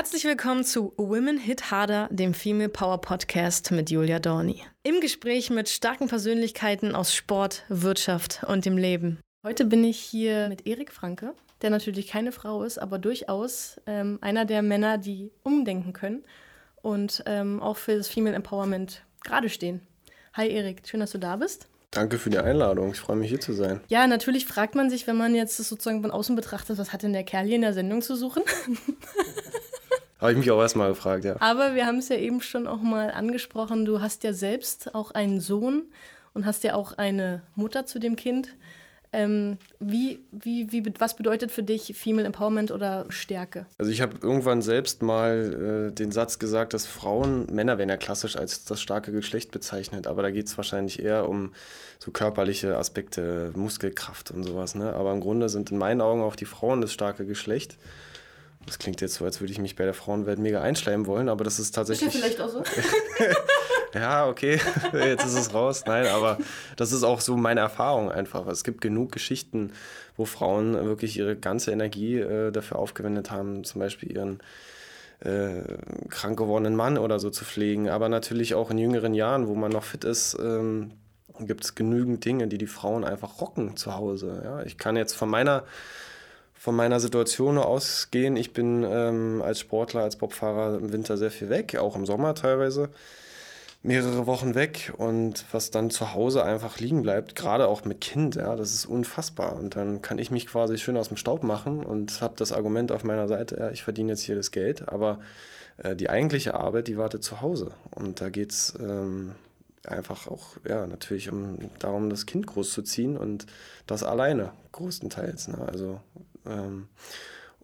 Herzlich willkommen zu Women Hit Harder, dem Female Power Podcast mit Julia Dorni. Im Gespräch mit starken Persönlichkeiten aus Sport, Wirtschaft und dem Leben. Heute bin ich hier mit Erik Franke, der natürlich keine Frau ist, aber durchaus ähm, einer der Männer, die umdenken können und ähm, auch für das Female Empowerment gerade stehen. Hi Erik, schön, dass du da bist. Danke für die Einladung. Ich freue mich hier zu sein. Ja, natürlich fragt man sich, wenn man jetzt das sozusagen von außen betrachtet, was hat denn der Kerl hier in der Sendung zu suchen? Habe ich mich auch erstmal gefragt, ja. Aber wir haben es ja eben schon auch mal angesprochen. Du hast ja selbst auch einen Sohn und hast ja auch eine Mutter zu dem Kind. Ähm, wie, wie, wie, was bedeutet für dich Female Empowerment oder Stärke? Also ich habe irgendwann selbst mal äh, den Satz gesagt, dass Frauen, Männer werden ja klassisch als das starke Geschlecht bezeichnet, aber da geht es wahrscheinlich eher um so körperliche Aspekte, Muskelkraft und sowas. Ne? Aber im Grunde sind in meinen Augen auch die Frauen das starke Geschlecht. Das klingt jetzt so, als würde ich mich bei der Frauenwelt mega einschleimen wollen, aber das ist tatsächlich. Ist ja vielleicht auch so. ja, okay, jetzt ist es raus. Nein, aber das ist auch so meine Erfahrung einfach. Es gibt genug Geschichten, wo Frauen wirklich ihre ganze Energie äh, dafür aufgewendet haben, zum Beispiel ihren äh, krank gewordenen Mann oder so zu pflegen. Aber natürlich auch in jüngeren Jahren, wo man noch fit ist, ähm, gibt es genügend Dinge, die die Frauen einfach rocken zu Hause. Ja, ich kann jetzt von meiner von meiner Situation ausgehen. Ich bin ähm, als Sportler, als Bobfahrer im Winter sehr viel weg, auch im Sommer teilweise. Mehrere Wochen weg und was dann zu Hause einfach liegen bleibt, gerade auch mit Kind, ja, das ist unfassbar. Und dann kann ich mich quasi schön aus dem Staub machen und habe das Argument auf meiner Seite, ja, ich verdiene jetzt hier das Geld, aber äh, die eigentliche Arbeit, die wartet zu Hause. Und da geht es ähm, einfach auch, ja, natürlich um darum, das Kind großzuziehen und das alleine, größtenteils. Ne? Also ähm,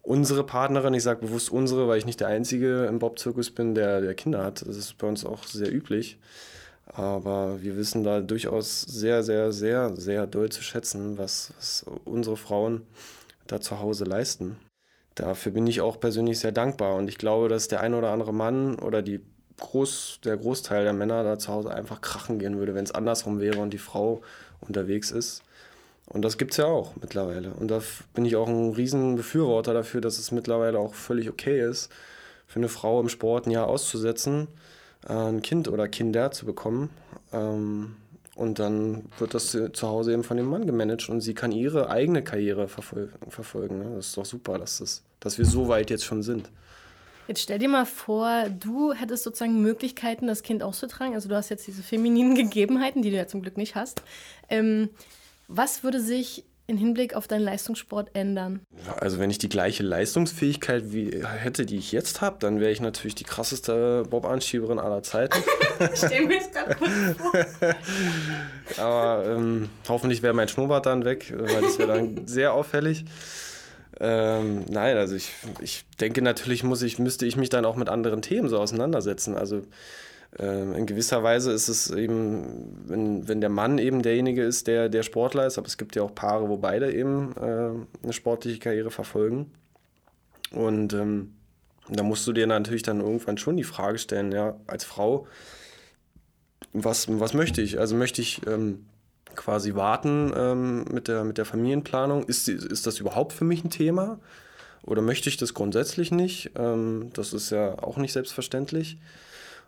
unsere Partnerin, ich sage bewusst unsere, weil ich nicht der Einzige im Bob-Zirkus bin, der, der Kinder hat. Das ist bei uns auch sehr üblich. Aber wir wissen da durchaus sehr, sehr, sehr, sehr doll zu schätzen, was, was unsere Frauen da zu Hause leisten. Dafür bin ich auch persönlich sehr dankbar. Und ich glaube, dass der ein oder andere Mann oder die Groß, der Großteil der Männer da zu Hause einfach krachen gehen würde, wenn es andersrum wäre und die Frau unterwegs ist. Und das gibt es ja auch mittlerweile. Und da bin ich auch ein riesen Befürworter dafür, dass es mittlerweile auch völlig okay ist, für eine Frau im Sport ein Jahr auszusetzen, äh, ein Kind oder Kinder zu bekommen. Ähm, und dann wird das zu Hause eben von dem Mann gemanagt und sie kann ihre eigene Karriere verfolgen. Ne? Das ist doch super, dass, das, dass wir so weit jetzt schon sind. Jetzt stell dir mal vor, du hättest sozusagen Möglichkeiten, das Kind auszutragen. Also du hast jetzt diese femininen Gegebenheiten, die du ja zum Glück nicht hast. Ähm, was würde sich im Hinblick auf deinen Leistungssport ändern? Also wenn ich die gleiche Leistungsfähigkeit wie hätte, die ich jetzt habe, dann wäre ich natürlich die krasseste Bob-Anschieberin aller Zeiten. Stell mir das gerade kurz vor. Aber ähm, hoffentlich wäre mein Schnurrbart dann weg, weil das wäre dann sehr auffällig. Ähm, nein, also ich, ich denke natürlich muss ich, müsste ich mich dann auch mit anderen Themen so auseinandersetzen. Also in gewisser Weise ist es eben, wenn, wenn der Mann eben derjenige ist, der der Sportler ist, aber es gibt ja auch Paare, wo beide eben äh, eine sportliche Karriere verfolgen. Und ähm, da musst du dir natürlich dann irgendwann schon die Frage stellen, ja, als Frau, was, was möchte ich? Also möchte ich ähm, quasi warten ähm, mit, der, mit der Familienplanung? Ist, ist das überhaupt für mich ein Thema? Oder möchte ich das grundsätzlich nicht? Ähm, das ist ja auch nicht selbstverständlich.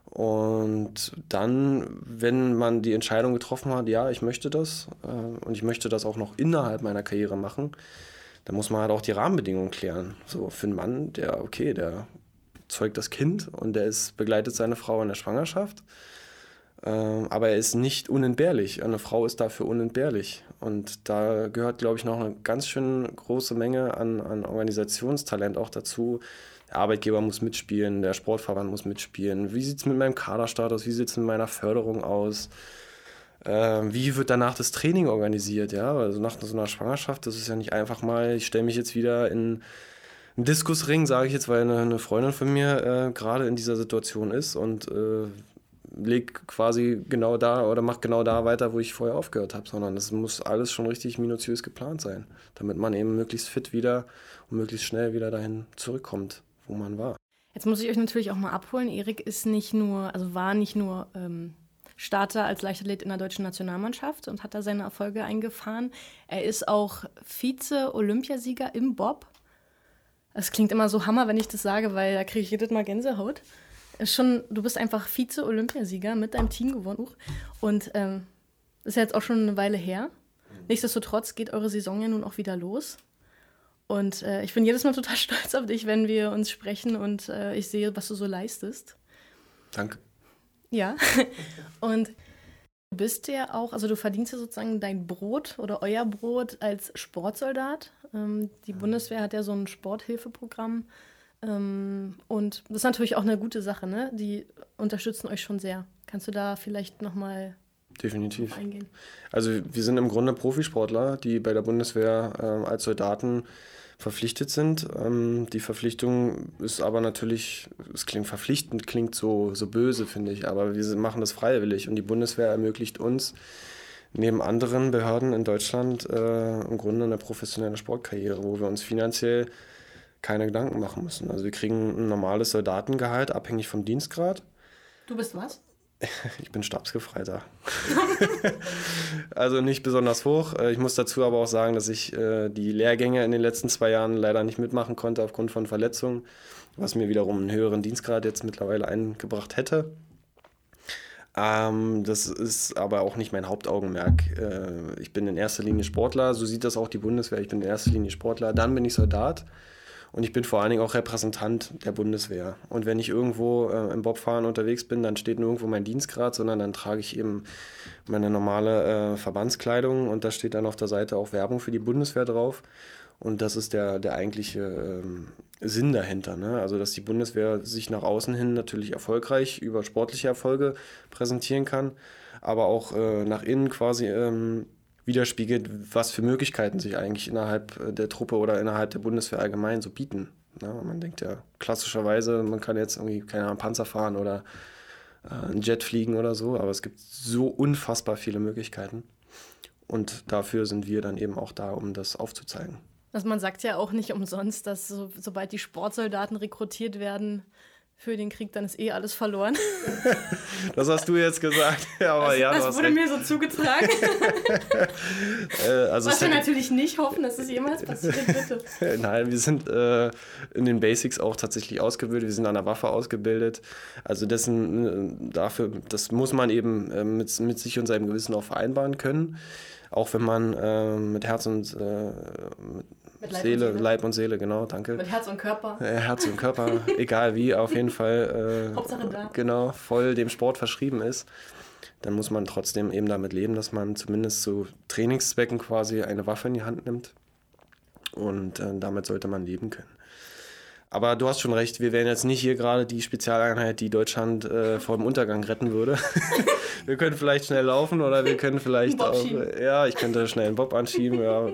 Und dann, wenn man die Entscheidung getroffen hat, ja, ich möchte das äh, und ich möchte das auch noch innerhalb meiner Karriere machen, dann muss man halt auch die Rahmenbedingungen klären. So für einen Mann, der, okay, der zeugt das Kind und der ist, begleitet seine Frau in der Schwangerschaft, äh, aber er ist nicht unentbehrlich. Eine Frau ist dafür unentbehrlich. Und da gehört, glaube ich, noch eine ganz schön große Menge an, an Organisationstalent auch dazu, der Arbeitgeber muss mitspielen, der Sportverband muss mitspielen. Wie sieht es mit meinem Kaderstatus, wie sieht es mit meiner Förderung aus? Ähm, wie wird danach das Training organisiert? Ja, also nach so einer Schwangerschaft, das ist ja nicht einfach mal, ich stelle mich jetzt wieder in einen Diskusring, sage ich jetzt, weil eine, eine Freundin von mir äh, gerade in dieser Situation ist und äh, leg quasi genau da oder macht genau da weiter, wo ich vorher aufgehört habe, sondern das muss alles schon richtig minutiös geplant sein, damit man eben möglichst fit wieder und möglichst schnell wieder dahin zurückkommt wo man war. Jetzt muss ich euch natürlich auch mal abholen. Erik ist nicht nur, also war nicht nur ähm, Starter als Leichtathlet in der deutschen Nationalmannschaft und hat da seine Erfolge eingefahren. Er ist auch Vize-Olympiasieger im Bob. Das klingt immer so Hammer, wenn ich das sage, weil da kriege ich jedes Mal Gänsehaut. Schon, du bist einfach Vize-Olympiasieger mit deinem Team gewonnen. Und ähm, ist ja jetzt auch schon eine Weile her. Nichtsdestotrotz geht eure Saison ja nun auch wieder los. Und äh, ich bin jedes Mal total stolz auf dich, wenn wir uns sprechen und äh, ich sehe, was du so leistest. Danke. Ja. und du bist ja auch, also du verdienst ja sozusagen dein Brot oder euer Brot als Sportsoldat. Ähm, die Bundeswehr hat ja so ein Sporthilfeprogramm. Ähm, und das ist natürlich auch eine gute Sache, ne? Die unterstützen euch schon sehr. Kannst du da vielleicht nochmal Definitiv. eingehen? Also wir sind im Grunde Profisportler, die bei der Bundeswehr äh, als Soldaten verpflichtet sind. Ähm, die Verpflichtung ist aber natürlich, es klingt verpflichtend, klingt so, so böse, finde ich, aber wir machen das freiwillig und die Bundeswehr ermöglicht uns neben anderen Behörden in Deutschland äh, im Grunde eine professionelle Sportkarriere, wo wir uns finanziell keine Gedanken machen müssen. Also wir kriegen ein normales Soldatengehalt, abhängig vom Dienstgrad. Du bist was? Ich bin Stabsgefreiter. also nicht besonders hoch. Äh, ich muss dazu aber auch sagen, dass ich äh, die Lehrgänge in den letzten zwei Jahren leider nicht mitmachen konnte aufgrund von Verletzungen, was mir wiederum einen höheren Dienstgrad jetzt mittlerweile eingebracht hätte. Ähm, das ist aber auch nicht mein Hauptaugenmerk. Äh, ich bin in erster Linie Sportler, so sieht das auch die Bundeswehr. Ich bin in erster Linie Sportler, dann bin ich Soldat. Und ich bin vor allen Dingen auch Repräsentant der Bundeswehr. Und wenn ich irgendwo äh, im Bobfahren unterwegs bin, dann steht nirgendwo mein Dienstgrad, sondern dann trage ich eben meine normale äh, Verbandskleidung und da steht dann auf der Seite auch Werbung für die Bundeswehr drauf. Und das ist der, der eigentliche ähm, Sinn dahinter. Ne? Also, dass die Bundeswehr sich nach außen hin natürlich erfolgreich über sportliche Erfolge präsentieren kann, aber auch äh, nach innen quasi ähm, widerspiegelt, was für Möglichkeiten sich eigentlich innerhalb äh, der Truppe oder innerhalb der Bundeswehr allgemein so bieten. Ja, man denkt ja klassischerweise, man kann jetzt irgendwie, keine Ahnung, Panzer fahren oder äh, einen Jet fliegen oder so, aber es gibt so unfassbar viele Möglichkeiten. Und dafür sind wir dann eben auch da, um das aufzuzeigen. Also man sagt ja auch nicht umsonst, dass so, sobald die Sportsoldaten rekrutiert werden, für den Krieg, dann ist eh alles verloren. das hast du jetzt gesagt. Aber das, ja, das wurde recht. mir so zugetragen. äh, also Was wir natürlich nicht hoffen, dass es jemals passiert, bitte. Nein, wir sind äh, in den Basics auch tatsächlich ausgebildet. Wir sind an der Waffe ausgebildet. Also dessen, äh, dafür, das muss man eben äh, mit, mit sich und seinem Gewissen auch vereinbaren können. Auch wenn man äh, mit Herz und äh, mit mit Leib Seele, und Leib und Seele, genau, danke. Mit Herz und Körper. Äh, Herz und Körper, egal wie, auf jeden Fall. Äh, Hauptsache da. Genau, voll dem Sport verschrieben ist. Dann muss man trotzdem eben damit leben, dass man zumindest zu Trainingszwecken quasi eine Waffe in die Hand nimmt. Und äh, damit sollte man leben können. Aber du hast schon recht, wir wären jetzt nicht hier gerade die Spezialeinheit, die Deutschland äh, vor dem Untergang retten würde. wir können vielleicht schnell laufen oder wir können vielleicht auch. Ja, ich könnte schnell einen Bob anschieben. Ja.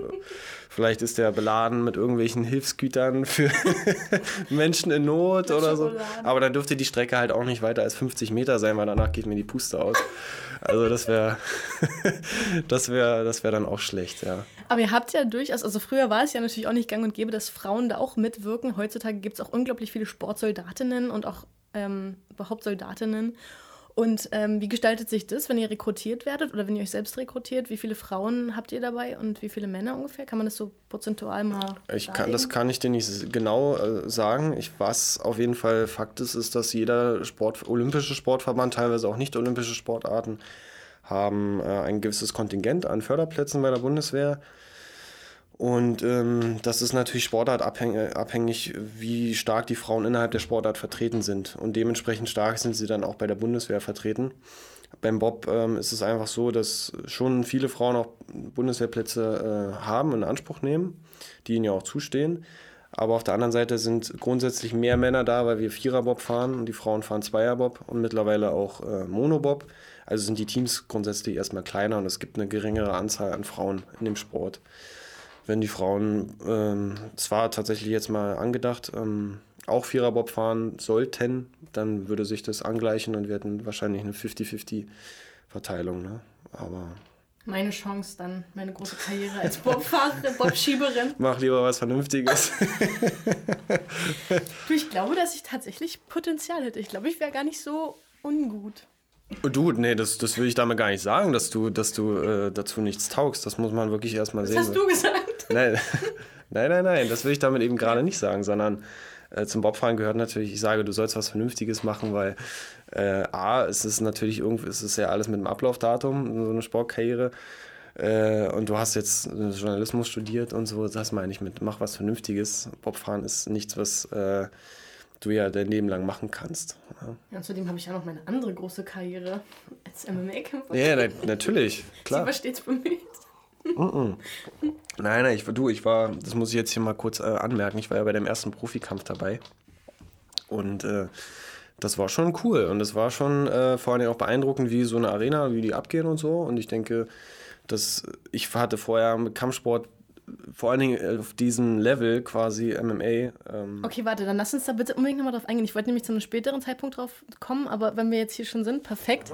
Vielleicht ist der beladen mit irgendwelchen Hilfsgütern für Menschen in Not mit oder so. Aber dann dürfte die Strecke halt auch nicht weiter als 50 Meter sein, weil danach geht mir die Puste aus. Also das wäre das wäre das wäre dann auch schlecht, ja. Aber ihr habt ja durchaus, also früher war es ja natürlich auch nicht gang und gäbe, dass Frauen da auch mitwirken. Heutzutage gibt es auch unglaublich viele Sportsoldatinnen und auch ähm, überhaupt Soldatinnen. Und ähm, wie gestaltet sich das, wenn ihr rekrutiert werdet oder wenn ihr euch selbst rekrutiert? Wie viele Frauen habt ihr dabei und wie viele Männer ungefähr? Kann man das so prozentual mal ich kann, Das kann ich dir nicht genau äh, sagen. Ich, was auf jeden Fall Fakt ist, ist, dass jeder Sport, olympische Sportverband, teilweise auch nicht olympische Sportarten, haben äh, ein gewisses Kontingent an Förderplätzen bei der Bundeswehr. Und ähm, das ist natürlich sportartabhängig, wie stark die Frauen innerhalb der Sportart vertreten sind. Und dementsprechend stark sind sie dann auch bei der Bundeswehr vertreten. Beim Bob ähm, ist es einfach so, dass schon viele Frauen auch Bundeswehrplätze äh, haben und in Anspruch nehmen, die ihnen ja auch zustehen. Aber auf der anderen Seite sind grundsätzlich mehr Männer da, weil wir Viererbob fahren und die Frauen fahren Zweierbob und mittlerweile auch äh, Monobob. Also sind die Teams grundsätzlich erstmal kleiner und es gibt eine geringere Anzahl an Frauen in dem Sport wenn die Frauen ähm, zwar tatsächlich jetzt mal angedacht, ähm, auch Viererbob fahren sollten, dann würde sich das angleichen und wir hätten wahrscheinlich eine 50-50-Verteilung. Ne? Aber meine Chance dann, meine große Karriere als Bobfahrerin, Bobschieberin. Mach lieber was Vernünftiges. du, ich glaube, dass ich tatsächlich Potenzial hätte. Ich glaube, ich wäre gar nicht so ungut. Du, nee, das, das will ich damit gar nicht sagen, dass du, dass du äh, dazu nichts taugst. Das muss man wirklich erstmal sehen. Das hast du gesagt. Nein, nein, nein, nein, das will ich damit eben gerade nicht sagen, sondern äh, zum Bobfahren gehört natürlich, ich sage, du sollst was Vernünftiges machen, weil äh, A, es ist natürlich irgendwie, es ist ja alles mit dem Ablaufdatum, so eine Sportkarriere. Äh, und du hast jetzt Journalismus studiert und so, das meine ich mit, mach was Vernünftiges. Bobfahren ist nichts, was äh, du ja dein Leben lang machen kannst. Ja, ja zudem habe ich ja noch meine andere große Karriere als MMA-Kämpfer. Ja, na, natürlich, klar. Sie war stets bemüht. Nein, nein, ich, du, ich war, das muss ich jetzt hier mal kurz äh, anmerken, ich war ja bei dem ersten Profikampf dabei. Und äh, das war schon cool und es war schon äh, vor allem auch beeindruckend, wie so eine Arena, wie die abgehen und so. Und ich denke, dass ich hatte vorher mit Kampfsport vor allen Dingen auf diesem Level quasi MMA. Ähm okay, warte, dann lass uns da bitte unbedingt nochmal drauf eingehen. Ich wollte nämlich zu einem späteren Zeitpunkt drauf kommen, aber wenn wir jetzt hier schon sind, perfekt.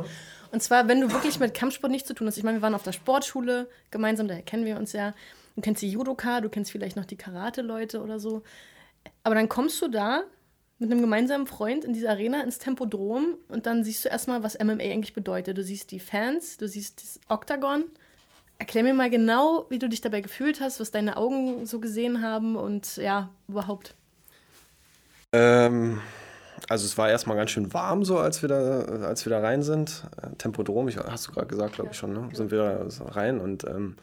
Und zwar, wenn du wirklich mit Kampfsport nichts zu tun hast. Ich meine, wir waren auf der Sportschule gemeinsam, daher kennen wir uns ja. Du kennst die Judoka, du kennst vielleicht noch die Karate-Leute oder so. Aber dann kommst du da mit einem gemeinsamen Freund in diese Arena ins Tempodrom und dann siehst du erstmal, was MMA eigentlich bedeutet. Du siehst die Fans, du siehst das Oktagon Erklär mir mal genau, wie du dich dabei gefühlt hast, was deine Augen so gesehen haben und ja, überhaupt. Ähm, also es war erstmal ganz schön warm so, als wir da, als wir da rein sind. Äh, Tempodrom, ich, hast du gerade gesagt, glaube ich schon, ne? Sind wir da rein und ähm,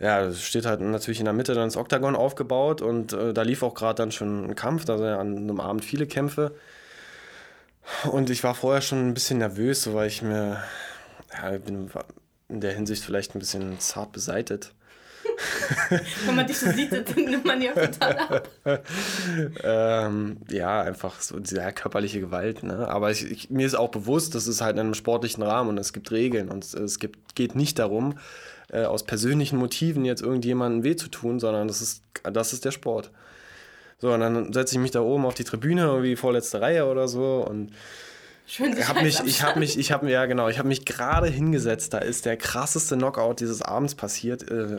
ja, es steht halt natürlich in der Mitte dann das Oktagon aufgebaut und äh, da lief auch gerade dann schon ein Kampf, da sind ja an einem Abend viele Kämpfe. Und ich war vorher schon ein bisschen nervös, so weil ich mir, ja, bin, in der Hinsicht vielleicht ein bisschen zart beseitet. Wenn man dich so sieht, dann nimmt man ja total ab. ähm, ja, einfach so diese körperliche Gewalt. Ne? Aber ich, ich, mir ist auch bewusst, das ist halt in einem sportlichen Rahmen und es gibt Regeln und es gibt, geht nicht darum, äh, aus persönlichen Motiven jetzt irgendjemandem weh zu tun, sondern das ist, das ist der Sport. So, und dann setze ich mich da oben auf die Tribüne, irgendwie vorletzte Reihe oder so und Schön ich habe mich, ich habe mich, ich habe ja genau, ich habe mich gerade hingesetzt. Da ist der krasseste Knockout dieses Abends passiert. Äh,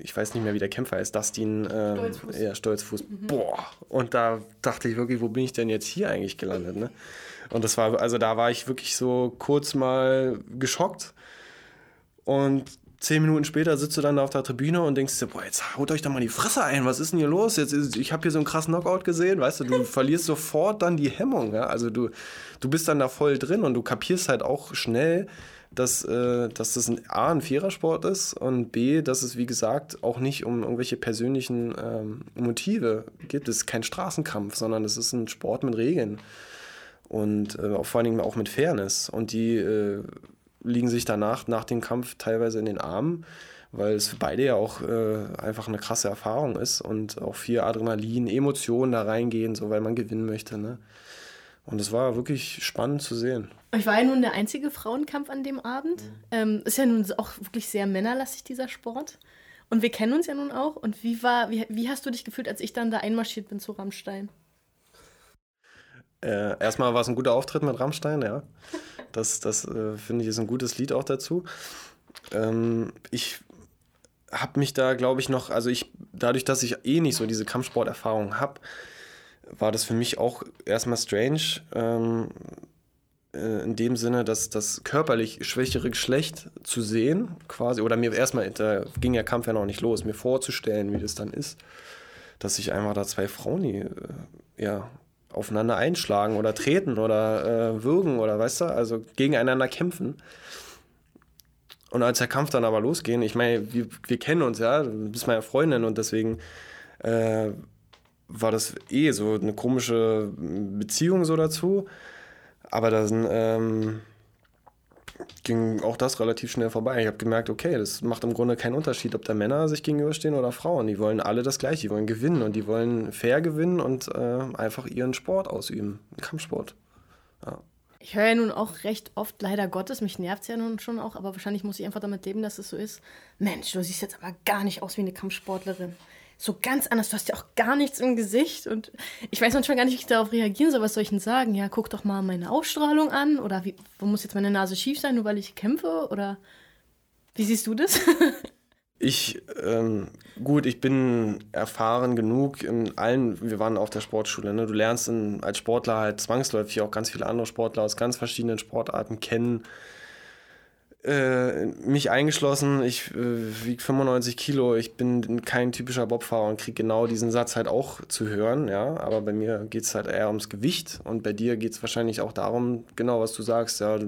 ich, weiß nicht mehr, wie der Kämpfer ist. Dustin äh, Stolzfuß. Ja, Stolzfuß. Mhm. Boah. Und da dachte ich wirklich, wo bin ich denn jetzt hier eigentlich gelandet? Ne? Und das war, also da war ich wirklich so kurz mal geschockt. Und zehn Minuten später sitzt du dann da auf der Tribüne und denkst dir, boah, jetzt haut euch doch mal die Fresse ein, was ist denn hier los? Jetzt ist, ich habe hier so einen krassen Knockout gesehen, weißt du, du verlierst sofort dann die Hemmung, ja? Also du, du bist dann da voll drin und du kapierst halt auch schnell, dass, äh, dass das ein A, ein Vierersport ist und B, dass es, wie gesagt, auch nicht um irgendwelche persönlichen ähm, Motive geht. Es ist kein Straßenkampf, sondern es ist ein Sport mit Regeln und äh, vor allen Dingen auch mit Fairness. Und die äh, liegen sich danach, nach dem Kampf, teilweise in den Armen, weil es für beide ja auch äh, einfach eine krasse Erfahrung ist und auch viel Adrenalin, Emotionen da reingehen, so weil man gewinnen möchte. Ne? Und es war wirklich spannend zu sehen. Ich war ja nun der einzige Frauenkampf an dem Abend. Mhm. Ähm, ist ja nun auch wirklich sehr männerlastig, dieser Sport. Und wir kennen uns ja nun auch. Und wie, war, wie, wie hast du dich gefühlt, als ich dann da einmarschiert bin zu Rammstein? Äh, erstmal war es ein guter Auftritt mit Rammstein, ja. Das, das äh, finde ich ist ein gutes Lied auch dazu. Ähm, ich habe mich da, glaube ich, noch, also ich, dadurch, dass ich eh nicht so diese Kampfsporterfahrung habe, war das für mich auch erstmal strange. Ähm, äh, in dem Sinne, dass das körperlich schwächere Geschlecht zu sehen, quasi, oder mir erstmal, da ging der Kampf ja noch nicht los, mir vorzustellen, wie das dann ist, dass sich einfach da zwei Frauen, die, äh, ja, aufeinander einschlagen oder treten oder äh, würgen oder weißt du, also gegeneinander kämpfen. Und als der Kampf dann aber losging, ich meine, wir, wir kennen uns ja, du bist meine Freundin und deswegen äh, war das eh so eine komische Beziehung so dazu. Aber dann ähm, ging auch das relativ schnell vorbei. Ich habe gemerkt, okay, das macht im Grunde keinen Unterschied, ob da Männer sich gegenüberstehen oder Frauen. Die wollen alle das Gleiche, die wollen gewinnen und die wollen fair gewinnen und äh, einfach ihren Sport ausüben, Kampfsport. Ja. Ich höre ja nun auch recht oft, leider Gottes, mich nervt es ja nun schon auch, aber wahrscheinlich muss ich einfach damit leben, dass es so ist. Mensch, du siehst jetzt aber gar nicht aus wie eine Kampfsportlerin so ganz anders. Du hast ja auch gar nichts im Gesicht. Und ich weiß manchmal gar nicht, wie ich darauf reagieren soll. Was soll ich denn sagen? Ja, guck doch mal meine Ausstrahlung an. Oder wie, wo muss jetzt meine Nase schief sein, nur weil ich kämpfe? Oder wie siehst du das? ich, ähm, gut, ich bin erfahren genug in allen, wir waren auf der Sportschule, ne? du lernst in, als Sportler halt zwangsläufig auch ganz viele andere Sportler aus ganz verschiedenen Sportarten kennen äh, mich eingeschlossen, ich äh, wiege 95 Kilo, ich bin kein typischer Bobfahrer und kriege genau diesen Satz halt auch zu hören, ja. Aber bei mir geht es halt eher ums Gewicht und bei dir geht es wahrscheinlich auch darum, genau was du sagst, ja,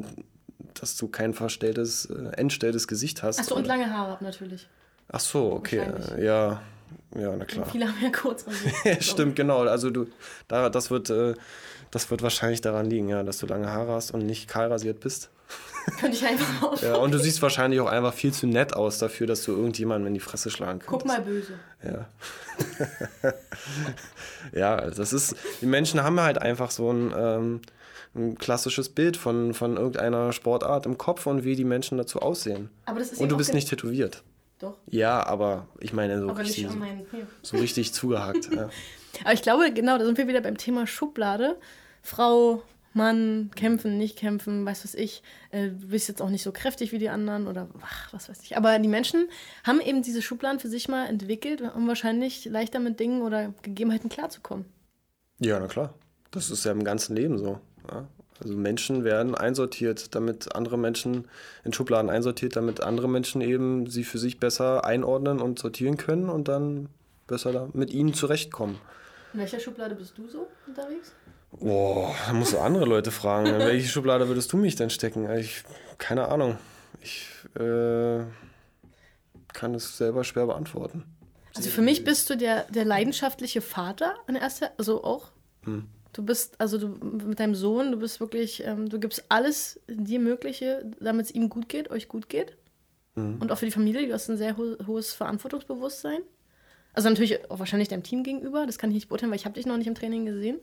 dass du kein verstelltes, äh, entstelltes Gesicht hast. Achso, und lange Haare natürlich. Ach so, okay, ja. Ja, na klar. Und viele haben ja kurz. Stimmt, genau. Also du, da, das wird, äh, das wird wahrscheinlich daran liegen, ja, dass du lange Haare hast und nicht kahl rasiert bist. Könnte ich einfach auch. Ja, und du siehst wahrscheinlich auch einfach viel zu nett aus dafür, dass du irgendjemandem in die Fresse schlagen kannst. Guck mal böse. Ja. ja, das ist, die Menschen haben halt einfach so ein, ähm, ein klassisches Bild von, von irgendeiner Sportart im Kopf und wie die Menschen dazu aussehen. Aber das ist und du bist nicht tätowiert. Doch. Ja, aber ich meine so, richtig, so, so richtig zugehackt. ja. Aber ich glaube, genau, da sind wir wieder beim Thema Schublade. Frau, Mann, kämpfen, nicht kämpfen, weiß was ich. Äh, du bist jetzt auch nicht so kräftig wie die anderen oder ach, was weiß ich. Aber die Menschen haben eben diese Schubladen für sich mal entwickelt, um wahrscheinlich leichter mit Dingen oder Gegebenheiten klarzukommen. Ja, na klar. Das ist ja im ganzen Leben so. Ja? Also Menschen werden einsortiert, damit andere Menschen in Schubladen einsortiert, damit andere Menschen eben sie für sich besser einordnen und sortieren können und dann besser mit ihnen zurechtkommen. In welcher Schublade bist du so unterwegs? Boah, da musst du andere Leute fragen. In welche Schublade würdest du mich denn stecken? Ich, keine Ahnung. Ich äh, kann es selber schwer beantworten. Also für mich bist du der, der leidenschaftliche Vater an erster, also auch. Hm. Du bist, also du mit deinem Sohn, du bist wirklich, ähm, du gibst alles dir Mögliche, damit es ihm gut geht, euch gut geht. Hm. Und auch für die Familie, du hast ein sehr ho hohes Verantwortungsbewusstsein. Also natürlich auch wahrscheinlich deinem Team gegenüber, das kann ich nicht beurteilen, weil ich habe dich noch nicht im Training gesehen.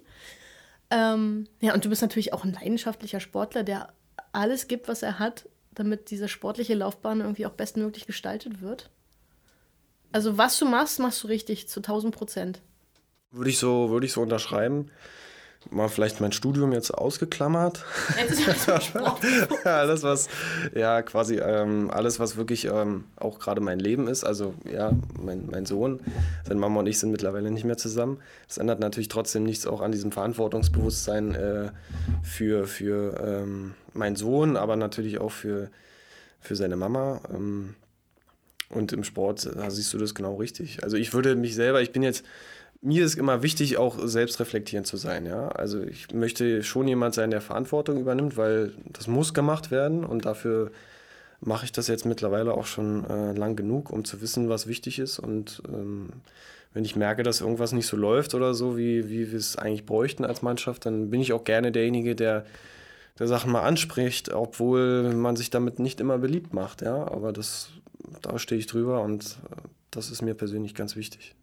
Ähm, ja, und du bist natürlich auch ein leidenschaftlicher Sportler, der alles gibt, was er hat, damit diese sportliche Laufbahn irgendwie auch bestmöglich gestaltet wird. Also was du machst, machst du richtig zu 1000 Prozent. Würde ich so, würde ich so unterschreiben mal vielleicht mein Studium jetzt ausgeklammert. alles was, ja, quasi ähm, alles, was wirklich ähm, auch gerade mein Leben ist. Also ja, mein, mein Sohn, seine Mama und ich sind mittlerweile nicht mehr zusammen. Das ändert natürlich trotzdem nichts auch an diesem Verantwortungsbewusstsein äh, für, für ähm, meinen Sohn, aber natürlich auch für, für seine Mama. Ähm, und im Sport, da siehst du das genau richtig. Also ich würde mich selber, ich bin jetzt mir ist immer wichtig, auch selbstreflektierend zu sein. Ja? Also ich möchte schon jemand sein, der Verantwortung übernimmt, weil das muss gemacht werden und dafür mache ich das jetzt mittlerweile auch schon äh, lang genug, um zu wissen, was wichtig ist. Und ähm, wenn ich merke, dass irgendwas nicht so läuft oder so, wie, wie wir es eigentlich bräuchten als Mannschaft, dann bin ich auch gerne derjenige, der, der Sachen mal anspricht, obwohl man sich damit nicht immer beliebt macht. Ja? Aber das, da stehe ich drüber und äh, das ist mir persönlich ganz wichtig.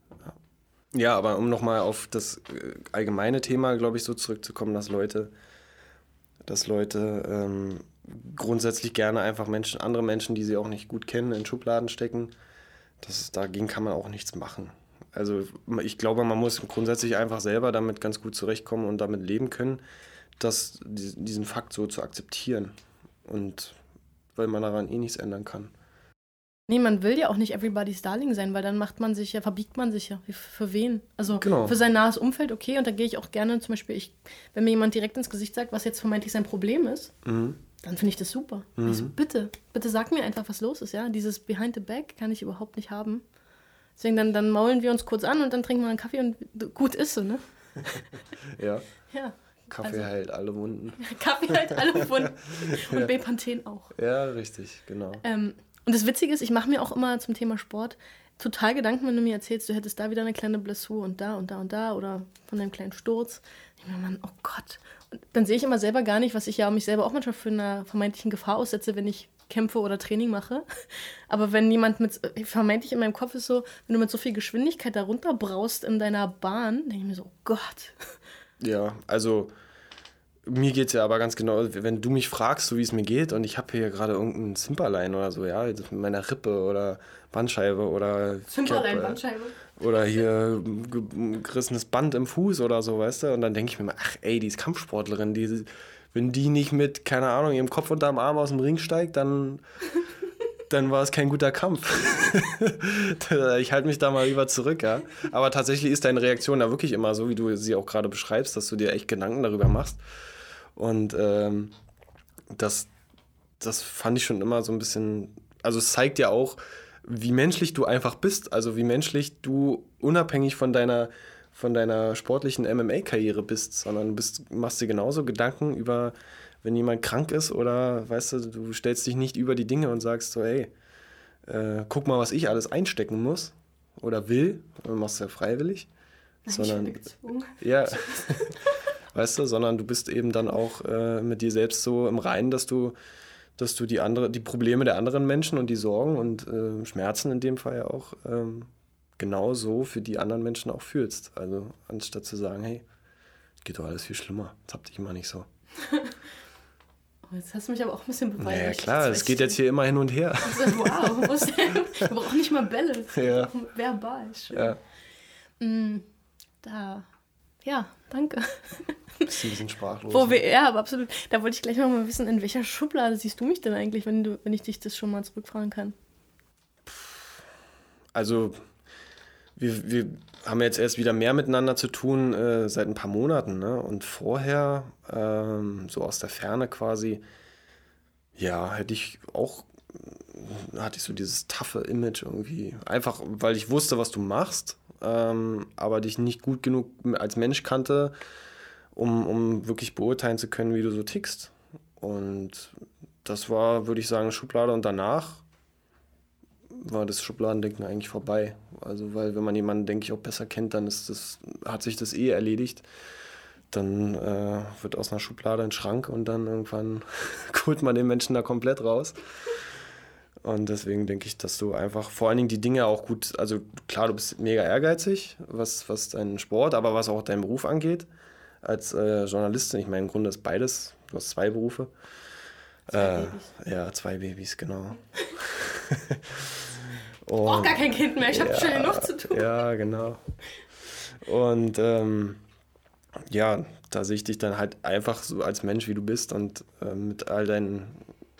Ja, aber um nochmal auf das äh, allgemeine Thema, glaube ich, so zurückzukommen, dass Leute, dass Leute ähm, grundsätzlich gerne einfach Menschen, andere Menschen, die sie auch nicht gut kennen, in Schubladen stecken. Das, dagegen kann man auch nichts machen. Also ich glaube, man muss grundsätzlich einfach selber damit ganz gut zurechtkommen und damit leben können, dass diesen Fakt so zu akzeptieren. Und weil man daran eh nichts ändern kann. Nee, man will ja auch nicht everybody's Darling sein, weil dann macht man sich ja, verbiegt man sich ja. Für wen? Also genau. für sein nahes Umfeld, okay, und da gehe ich auch gerne zum Beispiel, ich, wenn mir jemand direkt ins Gesicht sagt, was jetzt vermeintlich sein Problem ist, mhm. dann finde ich das super. Mhm. Ich so, bitte, bitte sag mir einfach, was los ist, ja. Dieses Behind the Back kann ich überhaupt nicht haben. Deswegen dann, dann maulen wir uns kurz an und dann trinken wir einen Kaffee und gut ist so, ne? ja. Ja. Kaffee also, heilt alle Wunden. Kaffee heilt alle Wunden. Und ja. Bepanthen auch. Ja, richtig, genau. Ähm, und das Witzige ist, ich mache mir auch immer zum Thema Sport total Gedanken, wenn du mir erzählst, du hättest da wieder eine kleine Blessur und da und da und da oder von einem kleinen Sturz. Ich mir, Mann, oh Gott. Und dann sehe ich immer selber gar nicht, was ich ja mich selber auch manchmal für eine vermeintlichen Gefahr aussetze, wenn ich kämpfe oder Training mache. Aber wenn jemand mit, vermeintlich in meinem Kopf ist so, wenn du mit so viel Geschwindigkeit darunter braust in deiner Bahn, denke ich mir so, oh Gott. Ja, also mir geht es ja aber ganz genau, wenn du mich fragst, so wie es mir geht, und ich habe hier gerade irgendein Zimperlein oder so, ja, mit meiner Rippe oder Bandscheibe oder. Zimperlein, Bandscheibe. Oder hier gerissenes Band im Fuß oder so, weißt du? Und dann denke ich mir mal, ach ey, die ist Kampfsportlerin, die, wenn die nicht mit, keine Ahnung, ihrem Kopf unterm Arm aus dem Ring steigt, dann. dann war es kein guter Kampf. ich halte mich da mal lieber zurück, ja. Aber tatsächlich ist deine Reaktion da wirklich immer so, wie du sie auch gerade beschreibst, dass du dir echt Gedanken darüber machst. Und ähm, das, das fand ich schon immer so ein bisschen, also es zeigt ja auch, wie menschlich du einfach bist, also wie menschlich du unabhängig von deiner von deiner sportlichen MMA-Karriere bist, sondern du bist, machst dir genauso Gedanken über, wenn jemand krank ist oder weißt du, du stellst dich nicht über die Dinge und sagst so, hey, äh, guck mal, was ich alles einstecken muss oder will, du machst ja freiwillig, Nein, sondern ja, weißt du, sondern du bist eben dann auch äh, mit dir selbst so im Reinen, dass du dass du die andere, die Probleme der anderen Menschen und die Sorgen und äh, Schmerzen in dem Fall ja auch ähm, genauso für die anderen Menschen auch fühlst. Also anstatt zu sagen, hey, geht doch alles viel schlimmer, habt ihr immer nicht so. Oh, jetzt hast du mich aber auch ein bisschen beweist. Ja, klar, es geht jetzt hier immer hin und her. Also, wow, wir brauchen nicht mal Bälle. Ja. Verbal. Schön. Ja. Mm, da. Ja, danke. Bist ein bisschen sprachlos. Wo wir, ja, aber absolut. Da wollte ich gleich noch mal wissen, in welcher Schublade siehst du mich denn eigentlich, wenn, du, wenn ich dich das schon mal zurückfragen kann? Also, wir, wir haben jetzt erst wieder mehr miteinander zu tun äh, seit ein paar Monaten. Ne? Und vorher, ähm, so aus der Ferne quasi, ja, hätte ich auch, hatte ich so dieses taffe Image irgendwie. Einfach, weil ich wusste, was du machst, ähm, aber dich nicht gut genug als Mensch kannte, um, um wirklich beurteilen zu können, wie du so tickst. Und das war, würde ich sagen, Schublade. Und danach war das Schubladendenken eigentlich vorbei. Also, weil wenn man jemanden, denke ich, auch besser kennt, dann ist das, hat sich das eh erledigt. Dann äh, wird aus einer Schublade ein Schrank und dann irgendwann holt man den Menschen da komplett raus. Und deswegen denke ich, dass du einfach vor allen Dingen die Dinge auch gut, also klar, du bist mega ehrgeizig, was, was deinen Sport, aber was auch deinen Beruf angeht. Als äh, Journalistin, ich meine, im Grunde ist beides, du hast zwei Berufe. Zwei äh, Babys. Ja, zwei Babys, genau. ich brauche gar kein Kind mehr, ich habe ja, schon genug zu tun. Ja, genau. Und ähm, ja, da sehe ich dich dann halt einfach so als Mensch, wie du bist und äh, mit all deinen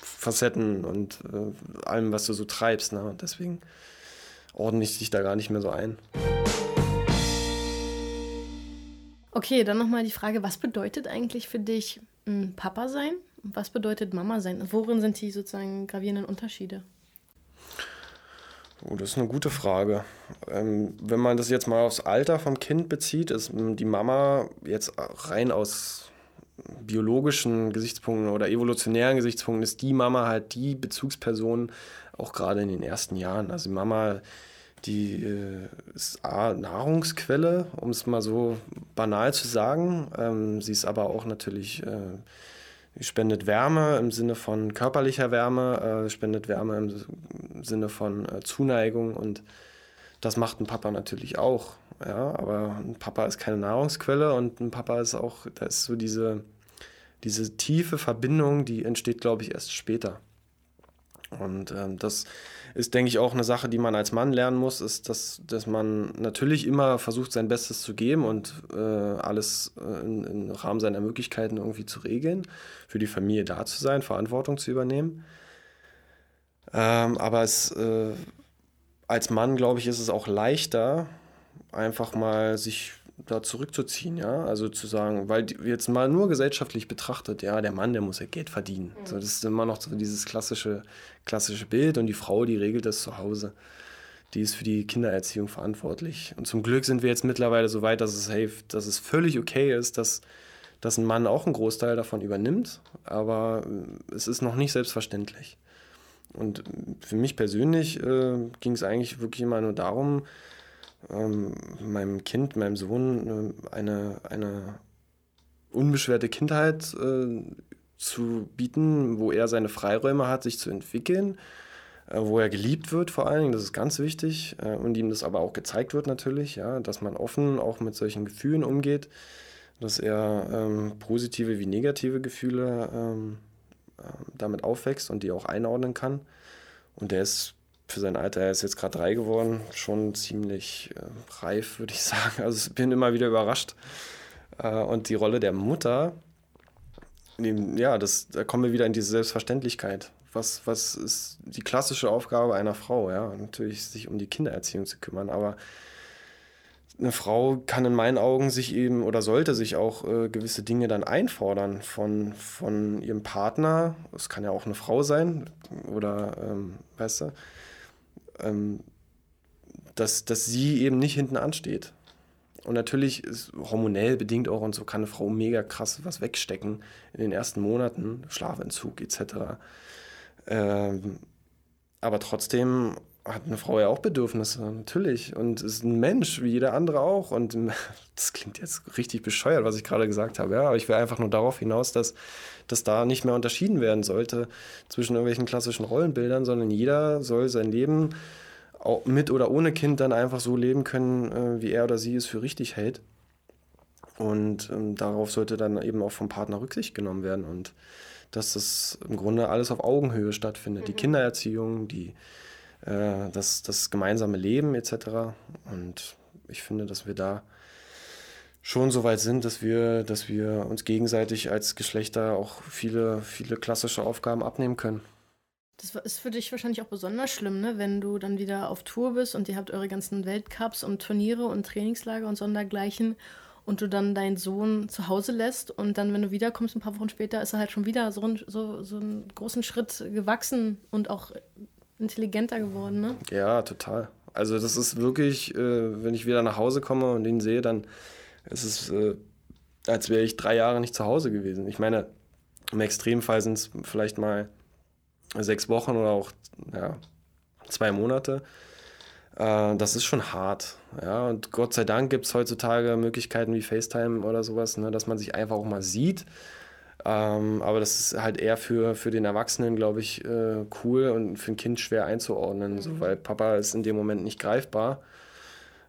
Facetten und äh, allem, was du so treibst. Ne? Und deswegen ordne ich dich da gar nicht mehr so ein. Okay, dann nochmal die Frage, was bedeutet eigentlich für dich Papa sein? Was bedeutet Mama sein? Worin sind die sozusagen gravierenden Unterschiede? Oh, das ist eine gute Frage. Ähm, wenn man das jetzt mal aufs Alter vom Kind bezieht, ist die Mama jetzt rein aus biologischen Gesichtspunkten oder evolutionären Gesichtspunkten, ist die Mama halt die Bezugsperson, auch gerade in den ersten Jahren. Also Mama, die äh, ist A, Nahrungsquelle, um es mal so banal zu sagen. Ähm, sie ist aber auch natürlich äh, spendet Wärme im Sinne von körperlicher Wärme, äh, spendet Wärme im Sinne von äh, Zuneigung und das macht ein Papa natürlich auch. Ja, aber ein Papa ist keine Nahrungsquelle und ein Papa ist auch, da ist so diese, diese tiefe Verbindung, die entsteht, glaube ich, erst später. Und ähm, das ist, denke ich, auch eine Sache, die man als Mann lernen muss, ist, dass, dass man natürlich immer versucht, sein Bestes zu geben und äh, alles äh, im Rahmen seiner Möglichkeiten irgendwie zu regeln, für die Familie da zu sein, Verantwortung zu übernehmen. Ähm, aber es, äh, als Mann, glaube ich, ist es auch leichter, einfach mal sich da zurückzuziehen, ja, also zu sagen, weil jetzt mal nur gesellschaftlich betrachtet, ja, der Mann, der muss ja Geld verdienen. Mhm. So, das ist immer noch so dieses klassische, klassische Bild und die Frau, die regelt das zu Hause. Die ist für die Kindererziehung verantwortlich. Und zum Glück sind wir jetzt mittlerweile so weit, dass es, hey, dass es völlig okay ist, dass, dass ein Mann auch einen Großteil davon übernimmt, aber äh, es ist noch nicht selbstverständlich. Und für mich persönlich äh, ging es eigentlich wirklich immer nur darum, ähm, meinem Kind, meinem Sohn äh, eine, eine unbeschwerte Kindheit äh, zu bieten, wo er seine Freiräume hat, sich zu entwickeln, äh, wo er geliebt wird vor allen Dingen, das ist ganz wichtig äh, und ihm das aber auch gezeigt wird natürlich, ja, dass man offen auch mit solchen Gefühlen umgeht, dass er ähm, positive wie negative Gefühle ähm, äh, damit aufwächst und die auch einordnen kann. Und der ist für sein Alter, er ist jetzt gerade drei geworden, schon ziemlich äh, reif, würde ich sagen. Also ich bin immer wieder überrascht. Äh, und die Rolle der Mutter, ja, das, da kommen wir wieder in diese Selbstverständlichkeit. Was, was ist die klassische Aufgabe einer Frau? Ja, natürlich sich um die Kindererziehung zu kümmern, aber eine Frau kann in meinen Augen sich eben oder sollte sich auch äh, gewisse Dinge dann einfordern von, von ihrem Partner. Es kann ja auch eine Frau sein oder, ähm, weißt du, ähm, dass, dass sie eben nicht hinten ansteht. Und natürlich ist hormonell bedingt auch und so kann eine Frau mega krass was wegstecken in den ersten Monaten, Schlafentzug etc. Ähm, aber trotzdem hat eine Frau ja auch Bedürfnisse, natürlich. Und ist ein Mensch, wie jeder andere auch. Und das klingt jetzt richtig bescheuert, was ich gerade gesagt habe. Ja, aber ich will einfach nur darauf hinaus, dass, dass da nicht mehr unterschieden werden sollte zwischen irgendwelchen klassischen Rollenbildern, sondern jeder soll sein Leben auch mit oder ohne Kind dann einfach so leben können, äh, wie er oder sie es für richtig hält. Und ähm, darauf sollte dann eben auch vom Partner Rücksicht genommen werden. Und dass das im Grunde alles auf Augenhöhe stattfindet. Mhm. Die Kindererziehung, die äh, das, das gemeinsame Leben etc. Und ich finde, dass wir da schon so weit sind, dass wir, dass wir uns gegenseitig als Geschlechter auch viele, viele klassische Aufgaben abnehmen können. Das ist für dich wahrscheinlich auch besonders schlimm, ne? wenn du dann wieder auf Tour bist und ihr habt eure ganzen Weltcups und Turniere und Trainingslager und Sondergleichen und du dann deinen Sohn zu Hause lässt und dann, wenn du wiederkommst, ein paar Wochen später, ist er halt schon wieder so, ein, so, so einen großen Schritt gewachsen und auch intelligenter geworden, ne? Ja, total. Also das ist wirklich, äh, wenn ich wieder nach Hause komme und ihn sehe, dann ist es, äh, als wäre ich drei Jahre nicht zu Hause gewesen. Ich meine, im Extremfall sind es vielleicht mal sechs Wochen oder auch ja, zwei Monate. Äh, das ist schon hart. Ja? Und Gott sei Dank gibt es heutzutage Möglichkeiten wie FaceTime oder sowas, ne, dass man sich einfach auch mal sieht ähm, aber das ist halt eher für, für den Erwachsenen, glaube ich, äh, cool und für ein Kind schwer einzuordnen, mhm. so, weil Papa ist in dem Moment nicht greifbar.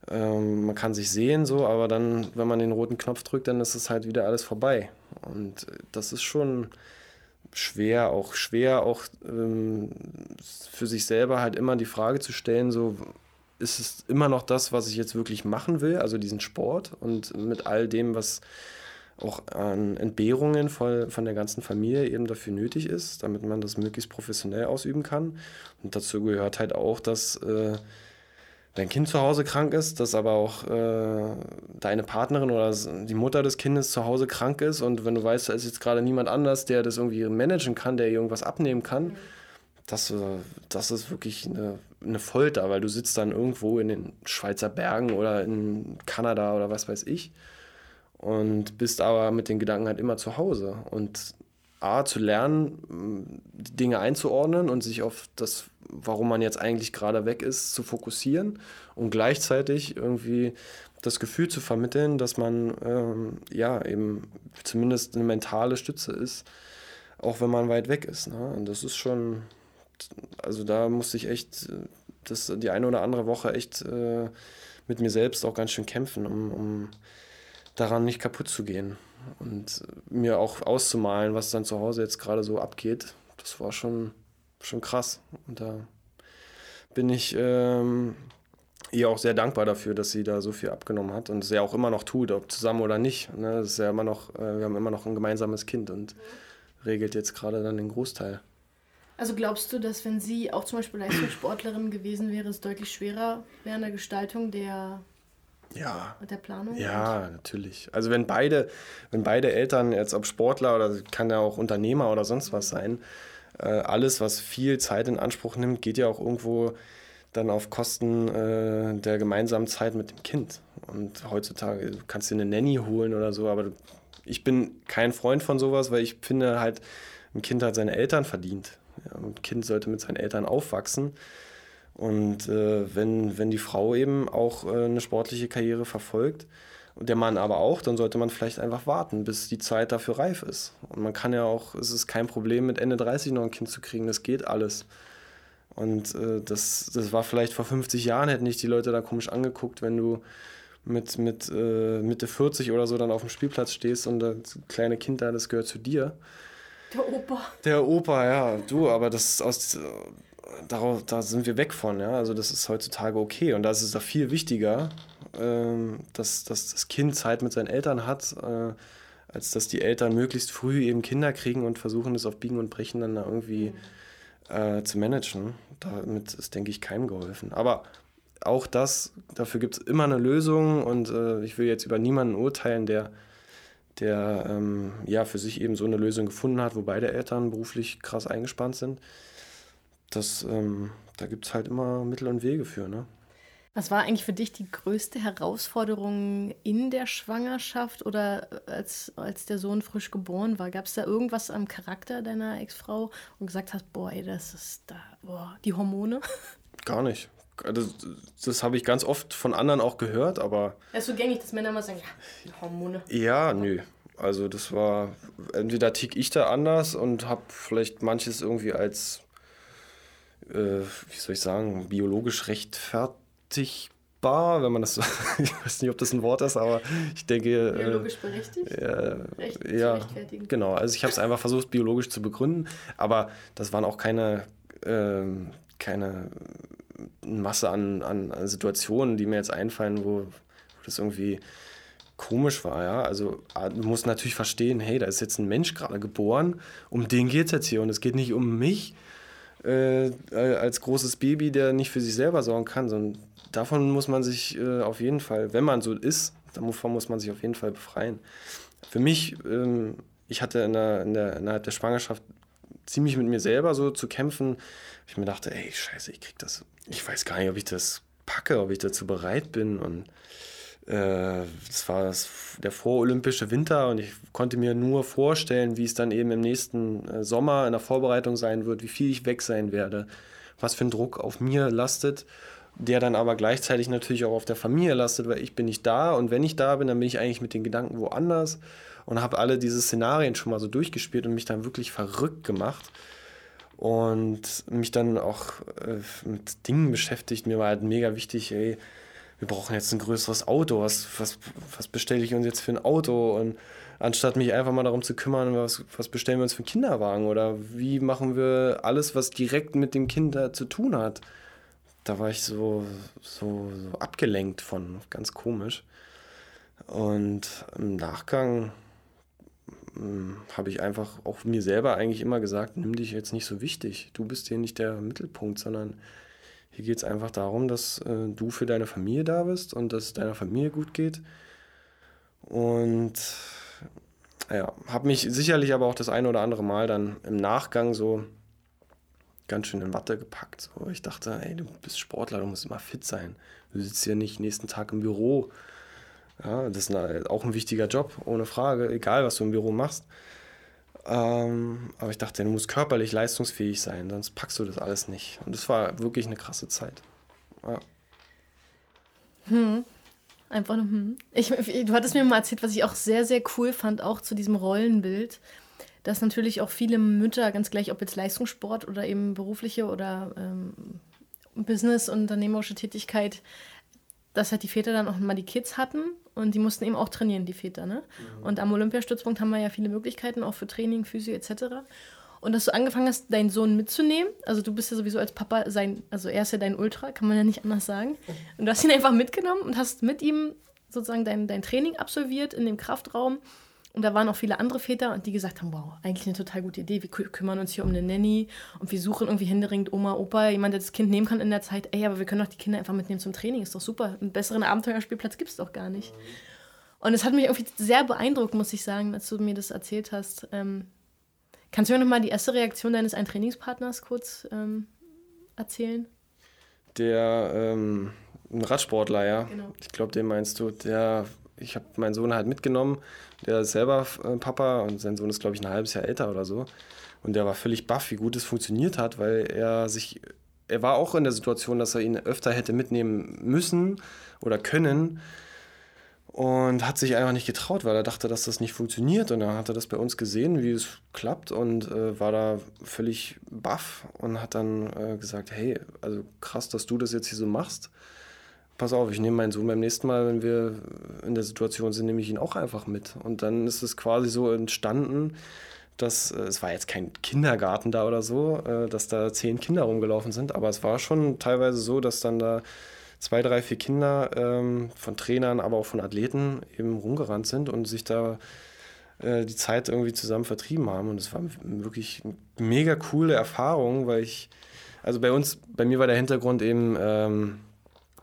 Ähm, man kann sich sehen, so, aber dann, wenn man den roten Knopf drückt, dann ist es halt wieder alles vorbei. Und das ist schon schwer, auch schwer, auch ähm, für sich selber halt immer die Frage zu stellen, so, ist es immer noch das, was ich jetzt wirklich machen will, also diesen Sport und mit all dem, was auch an Entbehrungen von, von der ganzen Familie eben dafür nötig ist, damit man das möglichst professionell ausüben kann. Und dazu gehört halt auch, dass äh, dein Kind zu Hause krank ist, dass aber auch äh, deine Partnerin oder die Mutter des Kindes zu Hause krank ist und wenn du weißt, da ist jetzt gerade niemand anders, der das irgendwie managen kann, der irgendwas abnehmen kann, das, äh, das ist wirklich eine, eine Folter, weil du sitzt dann irgendwo in den Schweizer Bergen oder in Kanada oder was weiß ich und bist aber mit den Gedanken halt immer zu Hause. Und A, zu lernen, Dinge einzuordnen und sich auf das, warum man jetzt eigentlich gerade weg ist, zu fokussieren und gleichzeitig irgendwie das Gefühl zu vermitteln, dass man ähm, ja eben zumindest eine mentale Stütze ist, auch wenn man weit weg ist. Ne? Und das ist schon, also da musste ich echt das, die eine oder andere Woche echt äh, mit mir selbst auch ganz schön kämpfen, um, um daran nicht kaputt zu gehen und mir auch auszumalen, was dann zu Hause jetzt gerade so abgeht. Das war schon, schon krass. Und da bin ich ähm, ihr auch sehr dankbar dafür, dass sie da so viel abgenommen hat und es ja auch immer noch tut, ob zusammen oder nicht. Ne? Das ist ja immer noch, äh, wir haben immer noch ein gemeinsames Kind und regelt jetzt gerade dann den Großteil. Also glaubst du, dass wenn sie auch zum Beispiel Leistungssportlerin gewesen wäre, es deutlich schwerer wäre in der Gestaltung der ja. Und der Planung? Ja, natürlich. Also wenn beide, wenn beide Eltern, jetzt ob Sportler oder kann ja auch Unternehmer oder sonst was sein, äh, alles, was viel Zeit in Anspruch nimmt, geht ja auch irgendwo dann auf Kosten äh, der gemeinsamen Zeit mit dem Kind. Und heutzutage du kannst dir eine Nanny holen oder so, aber ich bin kein Freund von sowas, weil ich finde halt, ein Kind hat seine Eltern verdient. Ja, ein Kind sollte mit seinen Eltern aufwachsen. Und äh, wenn, wenn die Frau eben auch äh, eine sportliche Karriere verfolgt und der Mann aber auch, dann sollte man vielleicht einfach warten, bis die Zeit dafür reif ist. Und man kann ja auch, es ist kein Problem, mit Ende 30 noch ein Kind zu kriegen, das geht alles. Und äh, das, das war vielleicht vor 50 Jahren, hätten nicht die Leute da komisch angeguckt, wenn du mit, mit äh, Mitte 40 oder so dann auf dem Spielplatz stehst und das kleine Kind da, das gehört zu dir. Der Opa. Der Opa, ja, du, aber das aus darauf, da sind wir weg von, ja. Also das ist heutzutage okay. Und da ist es da viel wichtiger, ähm, dass, dass das Kind Zeit mit seinen Eltern hat, äh, als dass die Eltern möglichst früh eben Kinder kriegen und versuchen, das auf Biegen und Brechen dann da irgendwie äh, zu managen. Damit ist, denke ich, keinem geholfen. Aber auch das, dafür gibt es immer eine Lösung und äh, ich will jetzt über niemanden urteilen, der, der ähm, ja für sich eben so eine Lösung gefunden hat, wo beide Eltern beruflich krass eingespannt sind. Das, ähm, da gibt es halt immer Mittel und Wege für. Ne? Was war eigentlich für dich die größte Herausforderung in der Schwangerschaft oder als, als der Sohn frisch geboren war? Gab es da irgendwas am Charakter deiner Ex-Frau und gesagt hast, boah, ey, das ist da, boah, die Hormone? Gar nicht. Das, das habe ich ganz oft von anderen auch gehört, aber. Ja, ist so gängig, dass Männer immer sagen, ja, die Hormone. Ja, nö. Also das war, entweder tick ich da anders und habe vielleicht manches irgendwie als, äh, wie soll ich sagen, biologisch rechtfertigt berechtigbar, wenn man das so, ich weiß nicht, ob das ein Wort ist, aber ich denke. Äh, biologisch berechtigt? Äh, Recht, ja, genau. Also ich habe es einfach versucht, biologisch zu begründen, aber das waren auch keine, äh, keine Masse an, an, an, Situationen, die mir jetzt einfallen, wo, wo das irgendwie komisch war, ja. Also ah, du musst natürlich verstehen, hey, da ist jetzt ein Mensch gerade geboren, um den geht es jetzt hier und es geht nicht um mich äh, als großes Baby, der nicht für sich selber sorgen kann, sondern davon muss man sich äh, auf jeden Fall, wenn man so ist, davon muss man sich auf jeden Fall befreien. Für mich, ähm, ich hatte in der, in der, innerhalb der Schwangerschaft ziemlich mit mir selber so zu kämpfen. Ich mir dachte, ey, scheiße, ich krieg das, ich weiß gar nicht, ob ich das packe, ob ich dazu bereit bin. Und äh, das war das, der vorolympische Winter und ich konnte mir nur vorstellen, wie es dann eben im nächsten äh, Sommer in der Vorbereitung sein wird, wie viel ich weg sein werde, was für ein Druck auf mir lastet der dann aber gleichzeitig natürlich auch auf der Familie lastet, weil ich bin nicht da und wenn ich da bin, dann bin ich eigentlich mit den Gedanken woanders und habe alle diese Szenarien schon mal so durchgespielt und mich dann wirklich verrückt gemacht und mich dann auch äh, mit Dingen beschäftigt. Mir war halt mega wichtig, ey, wir brauchen jetzt ein größeres Auto, was, was, was bestelle ich uns jetzt für ein Auto und anstatt mich einfach mal darum zu kümmern, was, was bestellen wir uns für einen Kinderwagen oder wie machen wir alles, was direkt mit dem Kind zu tun hat da war ich so, so, so abgelenkt von, ganz komisch. Und im Nachgang hm, habe ich einfach auch mir selber eigentlich immer gesagt, nimm dich jetzt nicht so wichtig. Du bist hier nicht der Mittelpunkt, sondern hier geht es einfach darum, dass äh, du für deine Familie da bist und dass es deiner Familie gut geht. Und ja, habe mich sicherlich aber auch das eine oder andere Mal dann im Nachgang so ganz schön in Watte gepackt. So, ich dachte, ey, du bist Sportler, du musst immer fit sein. Du sitzt hier nicht nächsten Tag im Büro. Ja, das ist auch ein wichtiger Job, ohne Frage, egal was du im Büro machst. Ähm, aber ich dachte, du musst körperlich leistungsfähig sein, sonst packst du das alles nicht. Und das war wirklich eine krasse Zeit. Ja. Hm. Einfach nur, hm. Ich, du hattest mir mal erzählt, was ich auch sehr, sehr cool fand, auch zu diesem Rollenbild dass natürlich auch viele Mütter, ganz gleich, ob jetzt Leistungssport oder eben berufliche oder ähm, Business, unternehmerische Tätigkeit, dass halt die Väter dann auch mal die Kids hatten und die mussten eben auch trainieren, die Väter. Ne? Mhm. Und am Olympiastützpunkt haben wir ja viele Möglichkeiten, auch für Training, Physio etc. Und dass du angefangen hast, deinen Sohn mitzunehmen, also du bist ja sowieso als Papa sein, also er ist ja dein Ultra, kann man ja nicht anders sagen. Und du hast ihn einfach mitgenommen und hast mit ihm sozusagen dein, dein Training absolviert in dem Kraftraum und da waren auch viele andere Väter, und die gesagt haben, wow, eigentlich eine total gute Idee. Wir kümmern uns hier um eine Nanny und wir suchen irgendwie händeringend Oma, Opa, jemand, der das Kind nehmen kann in der Zeit. Ey, aber wir können doch die Kinder einfach mitnehmen zum Training. Ist doch super. Einen besseren Abenteuerspielplatz gibt es doch gar nicht. Und es hat mich irgendwie sehr beeindruckt, muss ich sagen, als du mir das erzählt hast. Ähm, kannst du mir nochmal die erste Reaktion deines einen Trainingspartners kurz ähm, erzählen? Der ähm, ein Radsportler, ja. Genau. Ich glaube, den meinst du. Der ich habe meinen Sohn halt mitgenommen, der ist selber äh, Papa und sein Sohn ist, glaube ich, ein halbes Jahr älter oder so. Und der war völlig baff, wie gut es funktioniert hat, weil er sich, er war auch in der Situation, dass er ihn öfter hätte mitnehmen müssen oder können und hat sich einfach nicht getraut, weil er dachte, dass das nicht funktioniert. Und dann hat er das bei uns gesehen, wie es klappt und äh, war da völlig baff und hat dann äh, gesagt, hey, also krass, dass du das jetzt hier so machst pass auf, ich nehme meinen Sohn beim nächsten Mal, wenn wir in der Situation sind, nehme ich ihn auch einfach mit. Und dann ist es quasi so entstanden, dass äh, es war jetzt kein Kindergarten da oder so, äh, dass da zehn Kinder rumgelaufen sind, aber es war schon teilweise so, dass dann da zwei, drei, vier Kinder ähm, von Trainern, aber auch von Athleten eben rumgerannt sind und sich da äh, die Zeit irgendwie zusammen vertrieben haben. Und es war wirklich eine mega coole Erfahrung, weil ich, also bei uns, bei mir war der Hintergrund eben, ähm,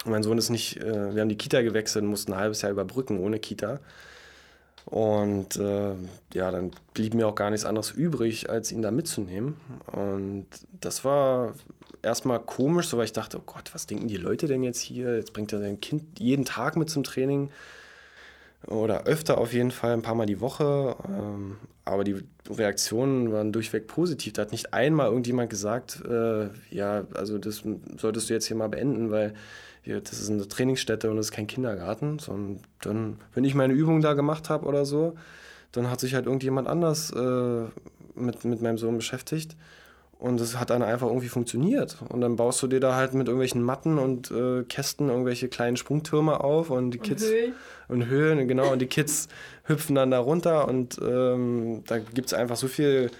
mein Sohn ist nicht, äh, wir haben die Kita gewechselt und mussten ein halbes Jahr überbrücken ohne Kita. Und äh, ja, dann blieb mir auch gar nichts anderes übrig, als ihn da mitzunehmen. Und das war erstmal komisch, so weil ich dachte, oh Gott, was denken die Leute denn jetzt hier? Jetzt bringt er sein Kind jeden Tag mit zum Training oder öfter auf jeden Fall, ein paar Mal die Woche. Ähm, aber die Reaktionen waren durchweg positiv. Da hat nicht einmal irgendjemand gesagt, äh, ja, also das solltest du jetzt hier mal beenden, weil hier, das ist eine Trainingsstätte und das ist kein Kindergarten. Sondern dann, wenn ich meine Übung da gemacht habe oder so, dann hat sich halt irgendjemand anders äh, mit, mit meinem Sohn beschäftigt. Und es hat dann einfach irgendwie funktioniert. Und dann baust du dir da halt mit irgendwelchen Matten und äh, Kästen irgendwelche kleinen Sprungtürme auf und die Kids. Und Höhlen. Und Höhlen, genau. Und die Kids hüpfen dann da runter und ähm, da gibt es einfach so viel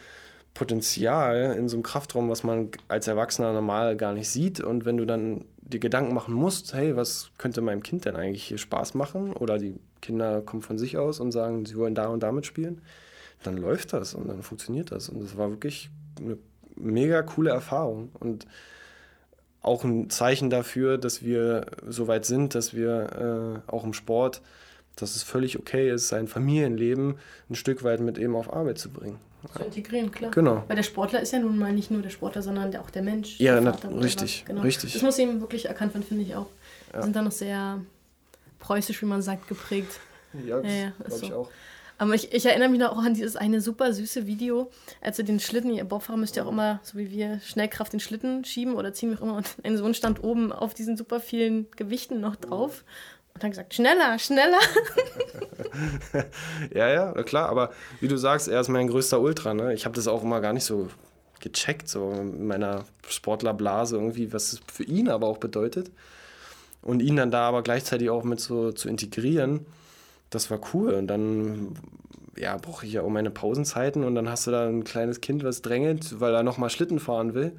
Potenzial in so einem Kraftraum, was man als Erwachsener normal gar nicht sieht. Und wenn du dann dir Gedanken machen musst, hey, was könnte meinem Kind denn eigentlich hier Spaß machen? Oder die Kinder kommen von sich aus und sagen, sie wollen da und damit spielen, dann läuft das und dann funktioniert das. Und das war wirklich eine mega coole Erfahrung und auch ein Zeichen dafür, dass wir so weit sind, dass wir äh, auch im Sport, dass es völlig okay ist, sein Familienleben ein Stück weit mit eben auf Arbeit zu bringen. Zu integrieren, klar. Genau. Weil der Sportler ist ja nun mal nicht nur der Sportler, sondern auch der Mensch. Ja, der na, richtig, genau. richtig. Das muss eben wirklich erkannt werden, finde ich auch. Ja. Wir sind da noch sehr preußisch, wie man sagt, geprägt. Ja, ja, ja glaube so. ich auch. Aber ich, ich, erinnere mich noch auch an dieses eine super süße Video, als du den Schlitten, ihr Bobfahrer müsst ja auch immer, so wie wir, Schnellkraft den Schlitten schieben oder ziehen, wie auch immer. Und ein Sohn stand oben auf diesen super vielen Gewichten noch drauf und hat gesagt, schneller, schneller. ja, ja, klar, aber wie du sagst, er ist mein größter Ultra. Ne? Ich habe das auch immer gar nicht so gecheckt, so in meiner Sportlerblase irgendwie, was es für ihn aber auch bedeutet. Und ihn dann da aber gleichzeitig auch mit so zu integrieren das war cool. Und dann ja, brauche ich ja auch meine Pausenzeiten und dann hast du da ein kleines Kind, was drängelt, weil er nochmal Schlitten fahren will.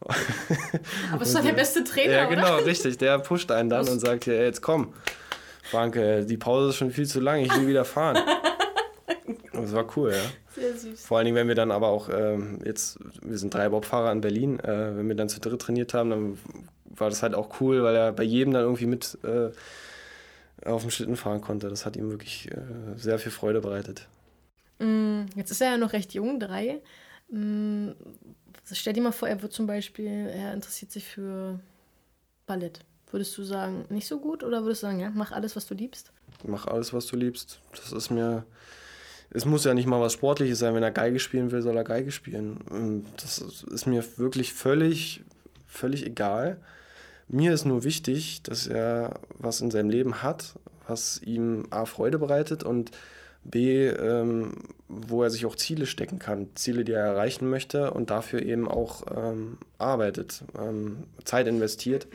Aber ist doch der beste Trainer, Ja, genau, oder? richtig. Der pusht einen dann und sagt, ja, jetzt komm, Frank, die Pause ist schon viel zu lang, ich will wieder fahren. Das war cool, ja. Sehr süß. Vor allen Dingen, wenn wir dann aber auch ähm, jetzt, wir sind drei Bobfahrer in Berlin, äh, wenn wir dann zu dritt trainiert haben, dann war das halt auch cool, weil er bei jedem dann irgendwie mit äh, auf dem Schlitten fahren konnte. Das hat ihm wirklich äh, sehr viel Freude bereitet. Mm, jetzt ist er ja noch recht jung, drei. Mm, stell dir mal vor, er wird zum Beispiel, er interessiert sich für Ballett. Würdest du sagen, nicht so gut oder würdest du sagen, ja, mach alles, was du liebst? Mach alles, was du liebst. Das ist mir. Es muss ja nicht mal was Sportliches sein. Wenn er Geige spielen will, soll er Geige spielen. Mm, das ist mir wirklich völlig, völlig egal. Mir ist nur wichtig, dass er was in seinem Leben hat, was ihm A, Freude bereitet und B, ähm, wo er sich auch Ziele stecken kann, Ziele, die er erreichen möchte und dafür eben auch ähm, arbeitet, ähm, Zeit investiert.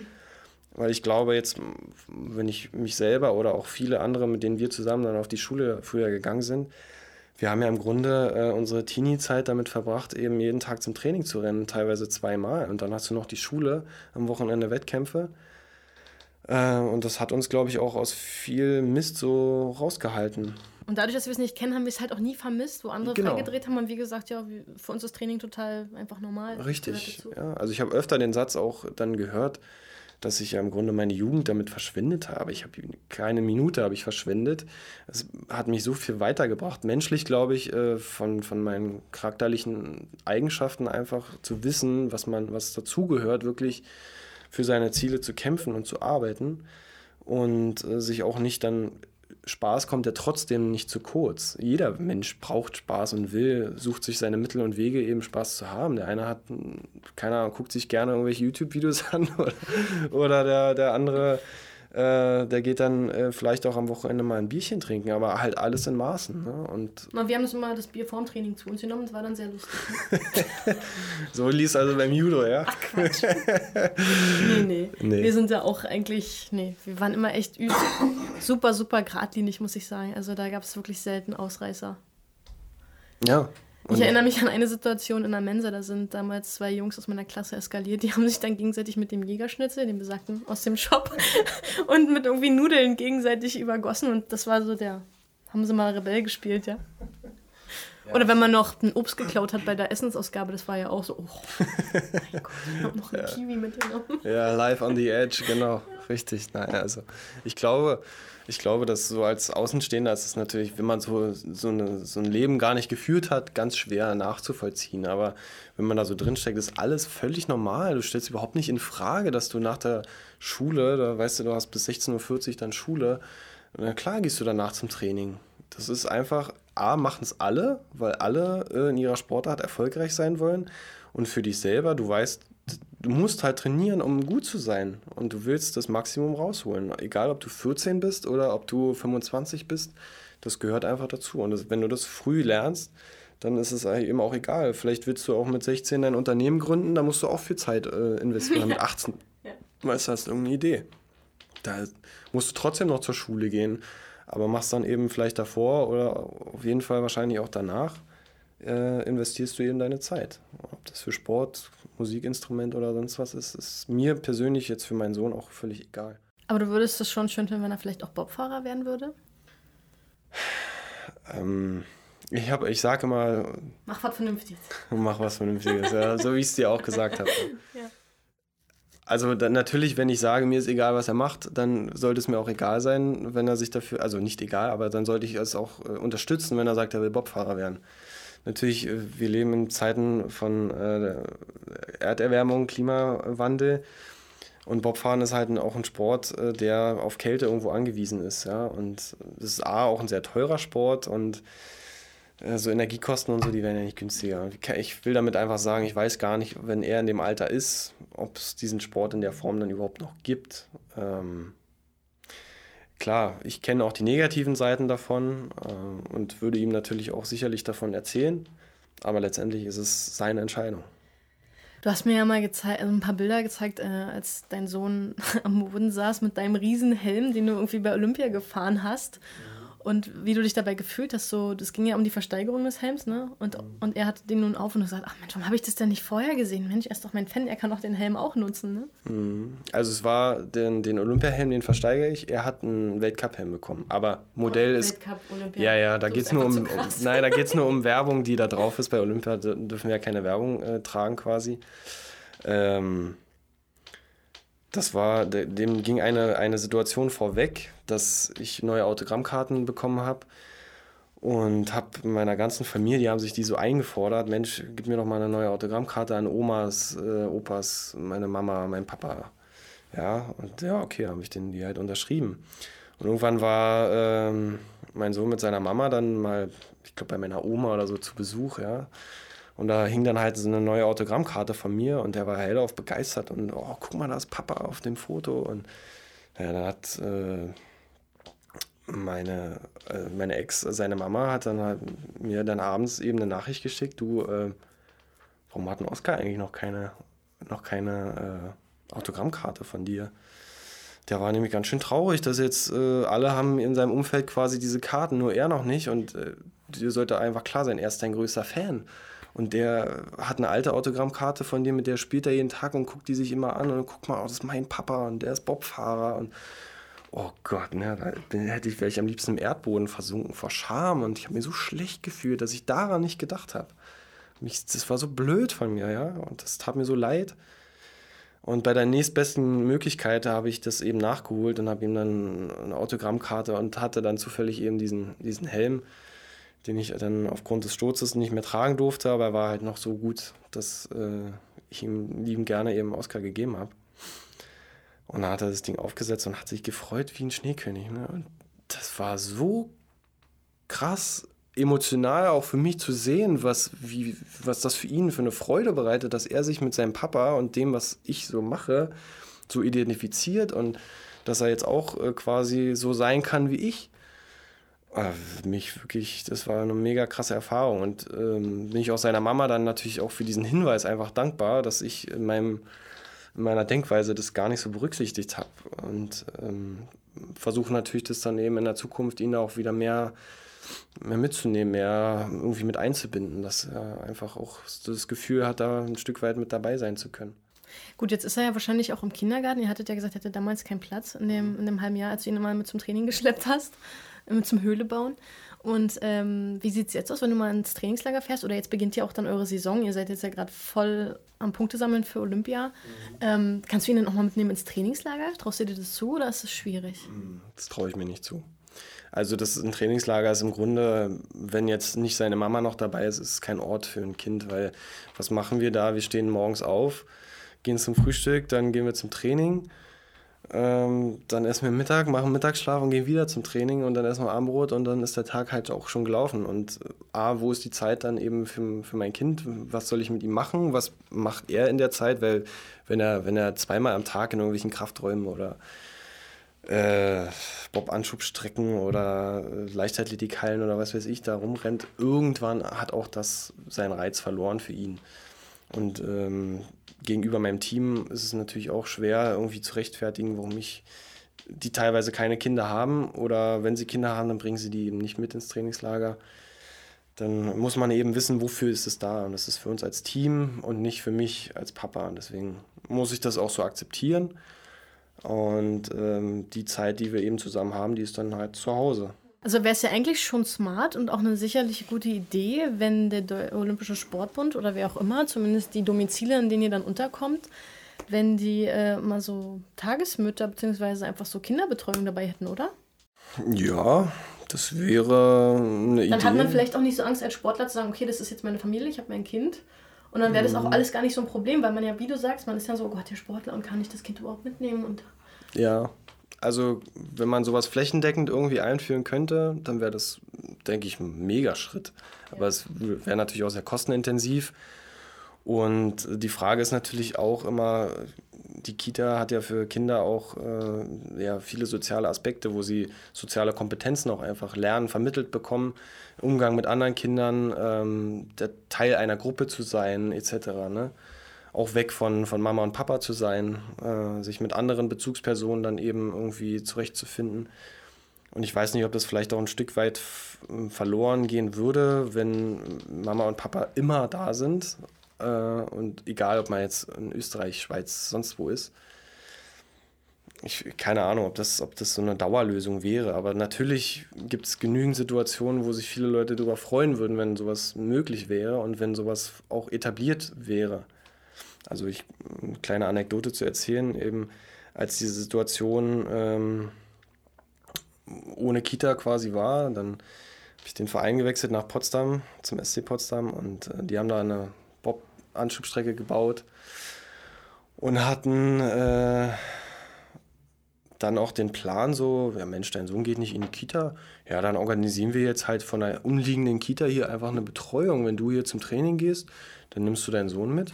Weil ich glaube, jetzt, wenn ich mich selber oder auch viele andere, mit denen wir zusammen dann auf die Schule früher gegangen sind, wir haben ja im Grunde äh, unsere Teenie-Zeit damit verbracht, eben jeden Tag zum Training zu rennen, teilweise zweimal. Und dann hast du noch die Schule, am Wochenende Wettkämpfe. Äh, und das hat uns, glaube ich, auch aus viel Mist so rausgehalten. Und dadurch, dass wir es nicht kennen, haben wir es halt auch nie vermisst, wo andere genau. freigedreht haben. Und wie gesagt, ja, für uns ist Training total einfach normal. Richtig, ja. Also ich habe öfter den Satz auch dann gehört, dass ich ja im Grunde meine Jugend damit verschwendet habe. Ich habe keine Minute habe ich verschwendet. Es hat mich so viel weitergebracht. Menschlich glaube ich, äh, von, von meinen charakterlichen Eigenschaften einfach zu wissen, was man, was dazugehört, wirklich für seine Ziele zu kämpfen und zu arbeiten und äh, sich auch nicht dann Spaß kommt ja trotzdem nicht zu kurz. Jeder Mensch braucht Spaß und will, sucht sich seine Mittel und Wege, eben Spaß zu haben. Der eine hat, keine Ahnung, guckt sich gerne irgendwelche YouTube-Videos an oder, oder der, der andere äh, der geht dann äh, vielleicht auch am Wochenende mal ein Bierchen trinken, aber halt alles in Maßen. Ne? Und wir haben das immer das Bier vorm Training zu uns genommen, das war dann sehr lustig. Ne? so lief also beim Judo, ja? Ach Quatsch. nee, nee, nee. Wir sind ja auch eigentlich, nee, wir waren immer echt super, super geradlinig, muss ich sagen. Also da gab es wirklich selten Ausreißer. Ja, ich erinnere mich an eine Situation in der Mensa, da sind damals zwei Jungs aus meiner Klasse eskaliert, die haben sich dann gegenseitig mit dem Jägerschnitzel, dem besagten, aus dem Shop und mit irgendwie Nudeln gegenseitig übergossen und das war so der, haben sie mal Rebell gespielt, ja. ja Oder wenn man noch ein Obst geklaut hat bei der Essensausgabe, das war ja auch so, oh mein Gott, ich hab noch einen ja. Kiwi mitgenommen. Ja, live on the edge, genau. Richtig, naja, also ich glaube, ich glaube, dass so als Außenstehender ist es natürlich, wenn man so, so, eine, so ein Leben gar nicht geführt hat, ganz schwer nachzuvollziehen. Aber wenn man da so drinsteckt, ist alles völlig normal. Du stellst überhaupt nicht in Frage, dass du nach der Schule, da weißt du, du hast bis 16.40 Uhr dann Schule, na klar gehst du danach zum Training. Das ist einfach, A, machen es alle, weil alle äh, in ihrer Sportart erfolgreich sein wollen. Und für dich selber, du weißt, du musst halt trainieren, um gut zu sein. Und du willst das Maximum rausholen. Egal, ob du 14 bist oder ob du 25 bist, das gehört einfach dazu. Und das, wenn du das früh lernst, dann ist es eben auch egal. Vielleicht willst du auch mit 16 dein Unternehmen gründen, da musst du auch viel Zeit äh, investieren. Mit 18 ja. weißt du, hast irgendeine Idee. Da musst du trotzdem noch zur Schule gehen, aber machst dann eben vielleicht davor oder auf jeden Fall wahrscheinlich auch danach, äh, investierst du eben deine Zeit. Ob das für Sport, Musikinstrument oder sonst was ist, ist mir persönlich jetzt für meinen Sohn auch völlig egal. Aber du würdest es schon schön finden, wenn er vielleicht auch Bobfahrer werden würde? Ähm, ich, hab, ich sage immer. Mach was Vernünftiges. Mach was Vernünftiges, ja, so wie ich es dir auch gesagt habe. ja. Also dann natürlich, wenn ich sage, mir ist egal, was er macht, dann sollte es mir auch egal sein, wenn er sich dafür, also nicht egal, aber dann sollte ich es auch äh, unterstützen, wenn er sagt, er will Bobfahrer werden. Natürlich, äh, wir leben in Zeiten von äh, Erderwärmung, Klimawandel. Und Bobfahren ist halt auch ein Sport, äh, der auf Kälte irgendwo angewiesen ist. Ja? Und es ist A, auch ein sehr teurer Sport und äh, so Energiekosten und so, die werden ja nicht günstiger. Ich will damit einfach sagen, ich weiß gar nicht, wenn er in dem Alter ist, ob es diesen Sport in der Form dann überhaupt noch gibt. Ähm, klar, ich kenne auch die negativen Seiten davon äh, und würde ihm natürlich auch sicherlich davon erzählen, aber letztendlich ist es seine Entscheidung. Du hast mir ja mal gezeigt, also ein paar Bilder gezeigt, äh, als dein Sohn am Boden saß mit deinem Riesenhelm, den du irgendwie bei Olympia gefahren hast. Ja und wie du dich dabei gefühlt hast, so, das ging ja um die Versteigerung des Helms, ne? Und, mhm. und er hat den nun auf und gesagt, ach Mensch, warum habe ich das denn nicht vorher gesehen? Mensch, er ist doch mein Fan, er kann doch den Helm auch nutzen, ne? Mhm. Also es war den, den Olympiahelm, den versteigere ich. Er hat einen Weltcup-Helm bekommen. Aber Modell oh, ist. Weltcup, Olympia. Ja, ja, da geht es nur um. um nein, da geht es nur um Werbung, die da drauf ist. Bei Olympia dürfen wir ja keine Werbung äh, tragen quasi. Ähm, das war, dem ging eine, eine Situation vorweg, dass ich neue Autogrammkarten bekommen habe und habe meiner ganzen Familie, die haben sich die so eingefordert, Mensch, gib mir doch mal eine neue Autogrammkarte an Omas, äh, Opas, meine Mama, mein Papa. Ja, und ja, okay, habe ich den die halt unterschrieben. Und irgendwann war ähm, mein Sohn mit seiner Mama dann mal, ich glaube, bei meiner Oma oder so zu Besuch, ja. Und da hing dann halt so eine neue Autogrammkarte von mir und der war hellauf begeistert und oh, guck mal, da ist Papa auf dem Foto. Und ja, dann hat äh, meine, äh, meine Ex, seine Mama, hat dann halt mir dann abends eben eine Nachricht geschickt, du, äh, warum hat ein Oscar eigentlich noch keine, noch keine äh, Autogrammkarte von dir? Der war nämlich ganz schön traurig, dass jetzt äh, alle haben in seinem Umfeld quasi diese Karten, nur er noch nicht. Und äh, dir sollte einfach klar sein, er ist dein größter Fan. Und der hat eine alte Autogrammkarte von dir, mit der spielt er jeden Tag und guckt die sich immer an und guckt mal, oh, das ist mein Papa und der ist Bobfahrer und oh Gott, ne, da hätte ich, wäre ich am liebsten im Erdboden versunken vor Scham und ich habe mir so schlecht gefühlt, dass ich daran nicht gedacht habe. Mich, das war so blöd von mir, ja, und das tat mir so leid. Und bei der nächstbesten Möglichkeit habe ich das eben nachgeholt und habe ihm dann eine Autogrammkarte und hatte dann zufällig eben diesen, diesen Helm den ich dann aufgrund des Sturzes nicht mehr tragen durfte, aber er war halt noch so gut, dass äh, ich ihm lieben gerne eben Oscar gegeben habe. Und dann hat er das Ding aufgesetzt und hat sich gefreut wie ein Schneekönig. Ne? Und das war so krass emotional auch für mich zu sehen, was, wie, was das für ihn für eine Freude bereitet, dass er sich mit seinem Papa und dem, was ich so mache, so identifiziert und dass er jetzt auch äh, quasi so sein kann wie ich. Ah, für mich wirklich, das war eine mega krasse Erfahrung und ähm, bin ich auch seiner Mama dann natürlich auch für diesen Hinweis einfach dankbar, dass ich in, meinem, in meiner Denkweise das gar nicht so berücksichtigt habe und ähm, versuche natürlich das dann eben in der Zukunft ihn auch wieder mehr, mehr mitzunehmen, mehr irgendwie mit einzubinden, dass er einfach auch das Gefühl hat, da ein Stück weit mit dabei sein zu können. Gut, jetzt ist er ja wahrscheinlich auch im Kindergarten. Ihr hattet ja gesagt, er hatte damals keinen Platz in dem, in dem halben Jahr, als du ihn mal mit zum Training geschleppt hast zum Höhle bauen. Und ähm, wie sieht es jetzt aus, wenn du mal ins Trainingslager fährst? Oder jetzt beginnt ja auch dann eure Saison. Ihr seid jetzt ja gerade voll am Punktesammeln für Olympia. Mhm. Ähm, kannst du ihn dann auch mal mitnehmen ins Trainingslager? Traust du dir das zu oder ist das schwierig? Mhm, das traue ich mir nicht zu. Also das ein Trainingslager ist im Grunde, wenn jetzt nicht seine Mama noch dabei ist, ist es kein Ort für ein Kind, weil was machen wir da? Wir stehen morgens auf, gehen zum Frühstück, dann gehen wir zum Training ähm, dann essen wir Mittag, machen Mittagsschlaf und gehen wieder zum Training und dann essen wir Abendbrot und dann ist der Tag halt auch schon gelaufen. Und äh, A, wo ist die Zeit dann eben für, für mein Kind? Was soll ich mit ihm machen? Was macht er in der Zeit? Weil wenn er, wenn er zweimal am Tag in irgendwelchen Krafträumen oder äh, Bob-Anschubstrecken oder äh, Leichtathletikhallen oder was weiß ich da rumrennt, irgendwann hat auch das seinen Reiz verloren für ihn. Und ähm, gegenüber meinem Team ist es natürlich auch schwer, irgendwie zu rechtfertigen, warum ich die teilweise keine Kinder haben oder wenn sie Kinder haben, dann bringen sie die eben nicht mit ins Trainingslager. Dann muss man eben wissen, wofür ist es da. Und das ist für uns als Team und nicht für mich als Papa. Und deswegen muss ich das auch so akzeptieren. Und ähm, die Zeit, die wir eben zusammen haben, die ist dann halt zu Hause. Also wäre es ja eigentlich schon smart und auch eine sicherlich gute Idee, wenn der Olympische Sportbund oder wer auch immer, zumindest die Domizile, in denen ihr dann unterkommt, wenn die äh, mal so Tagesmütter bzw. einfach so Kinderbetreuung dabei hätten, oder? Ja, das wäre eine Idee. Dann hat man vielleicht auch nicht so Angst als Sportler zu sagen, okay, das ist jetzt meine Familie, ich habe mein Kind. Und dann wäre das auch mhm. alles gar nicht so ein Problem, weil man ja, wie du sagst, man ist ja so, oh Gott, der Sportler und kann ich das Kind überhaupt mitnehmen? Und ja, also wenn man sowas flächendeckend irgendwie einführen könnte, dann wäre das, denke ich, ein Megaschritt. Aber es wäre natürlich auch sehr kostenintensiv. Und die Frage ist natürlich auch immer, die Kita hat ja für Kinder auch äh, ja, viele soziale Aspekte, wo sie soziale Kompetenzen auch einfach lernen, vermittelt bekommen, Umgang mit anderen Kindern, ähm, der Teil einer Gruppe zu sein, etc. Ne? Auch weg von, von Mama und Papa zu sein, äh, sich mit anderen Bezugspersonen dann eben irgendwie zurechtzufinden. Und ich weiß nicht, ob das vielleicht auch ein Stück weit verloren gehen würde, wenn Mama und Papa immer da sind. Äh, und egal, ob man jetzt in Österreich, Schweiz, sonst wo ist. Ich, keine Ahnung, ob das, ob das so eine Dauerlösung wäre. Aber natürlich gibt es genügend Situationen, wo sich viele Leute darüber freuen würden, wenn sowas möglich wäre und wenn sowas auch etabliert wäre. Also ich, eine kleine Anekdote zu erzählen, eben als diese Situation ähm, ohne Kita quasi war, dann habe ich den Verein gewechselt nach Potsdam, zum SC Potsdam und äh, die haben da eine Bob-Anschubstrecke gebaut und hatten äh, dann auch den Plan so, ja Mensch, dein Sohn geht nicht in die Kita, ja, dann organisieren wir jetzt halt von einer umliegenden Kita hier einfach eine Betreuung. Wenn du hier zum Training gehst, dann nimmst du deinen Sohn mit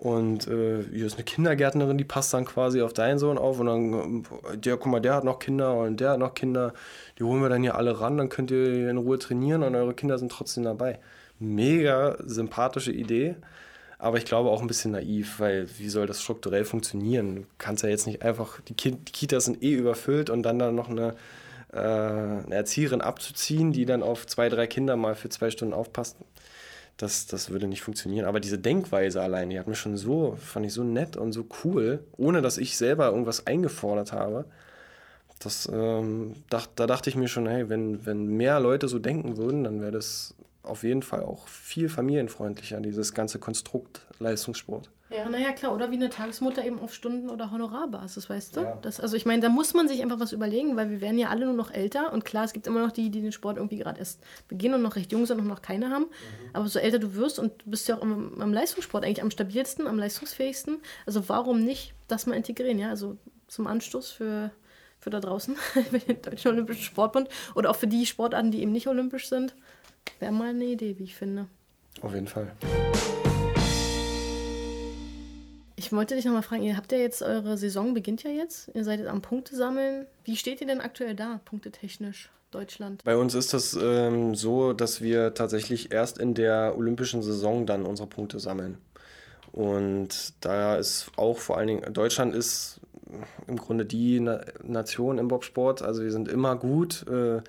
und äh, hier ist eine Kindergärtnerin, die passt dann quasi auf deinen Sohn auf. Und dann, der, guck mal, der hat noch Kinder und der hat noch Kinder. Die holen wir dann hier alle ran, dann könnt ihr in Ruhe trainieren und eure Kinder sind trotzdem dabei. Mega sympathische Idee, aber ich glaube auch ein bisschen naiv, weil wie soll das strukturell funktionieren? Du kannst ja jetzt nicht einfach, die, kind, die Kitas sind eh überfüllt und dann da noch eine, äh, eine Erzieherin abzuziehen, die dann auf zwei, drei Kinder mal für zwei Stunden aufpasst das, das würde nicht funktionieren. Aber diese Denkweise allein, die hat mir schon so, fand ich so nett und so cool, ohne dass ich selber irgendwas eingefordert habe. Das, ähm, dacht, da dachte ich mir schon, hey, wenn, wenn mehr Leute so denken würden, dann wäre das auf jeden Fall auch viel familienfreundlicher, dieses ganze Konstrukt Leistungssport. Ja, naja, klar. Oder wie eine Tagesmutter eben auf Stunden- oder Honorarbasis, weißt du? Ja. Das, also ich meine, da muss man sich einfach was überlegen, weil wir werden ja alle nur noch älter. Und klar, es gibt immer noch die, die den Sport irgendwie gerade erst beginnen und noch recht jung sind und noch keine haben. Mhm. Aber so älter du wirst und du bist ja auch am, am Leistungssport eigentlich am stabilsten, am leistungsfähigsten. Also warum nicht das mal integrieren, ja? Also zum Anstoß für, für da draußen, für den Deutschen Olympischen Sportbund oder auch für die Sportarten, die eben nicht olympisch sind. Wäre mal eine Idee, wie ich finde. Auf jeden Fall. Ich wollte dich nochmal fragen, ihr habt ja jetzt, eure Saison beginnt ja jetzt, ihr seid am Punkte sammeln. Wie steht ihr denn aktuell da, punktetechnisch, Deutschland? Bei uns ist das ähm, so, dass wir tatsächlich erst in der olympischen Saison dann unsere Punkte sammeln. Und da ist auch vor allen Dingen, Deutschland ist im Grunde die Na Nation im Bobsport. Also wir sind immer gut. Äh,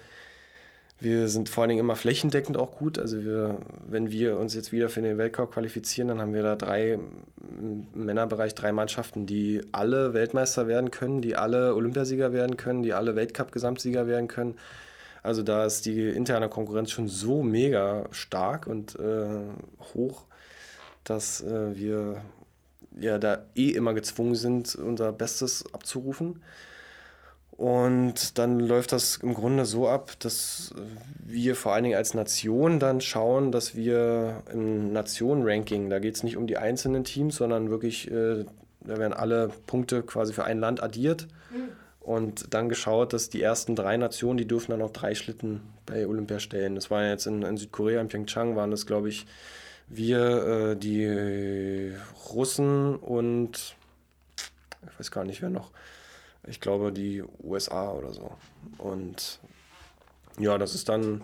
wir sind vor allen Dingen immer flächendeckend auch gut. Also wir, wenn wir uns jetzt wieder für den Weltcup qualifizieren, dann haben wir da drei im Männerbereich drei Mannschaften, die alle Weltmeister werden können, die alle Olympiasieger werden können, die alle Weltcup-Gesamtsieger werden können. Also da ist die interne Konkurrenz schon so mega stark und äh, hoch, dass äh, wir ja da eh immer gezwungen sind, unser Bestes abzurufen. Und dann läuft das im Grunde so ab, dass wir vor allen Dingen als Nation dann schauen, dass wir im Nationen-Ranking, da geht es nicht um die einzelnen Teams, sondern wirklich, äh, da werden alle Punkte quasi für ein Land addiert. Mhm. Und dann geschaut, dass die ersten drei Nationen, die dürfen dann auch drei Schlitten bei Olympia stellen. Das war jetzt in, in Südkorea, in Pyeongchang, waren das, glaube ich, wir, äh, die Russen und ich weiß gar nicht, wer noch ich glaube, die USA oder so. Und ja, das ist dann,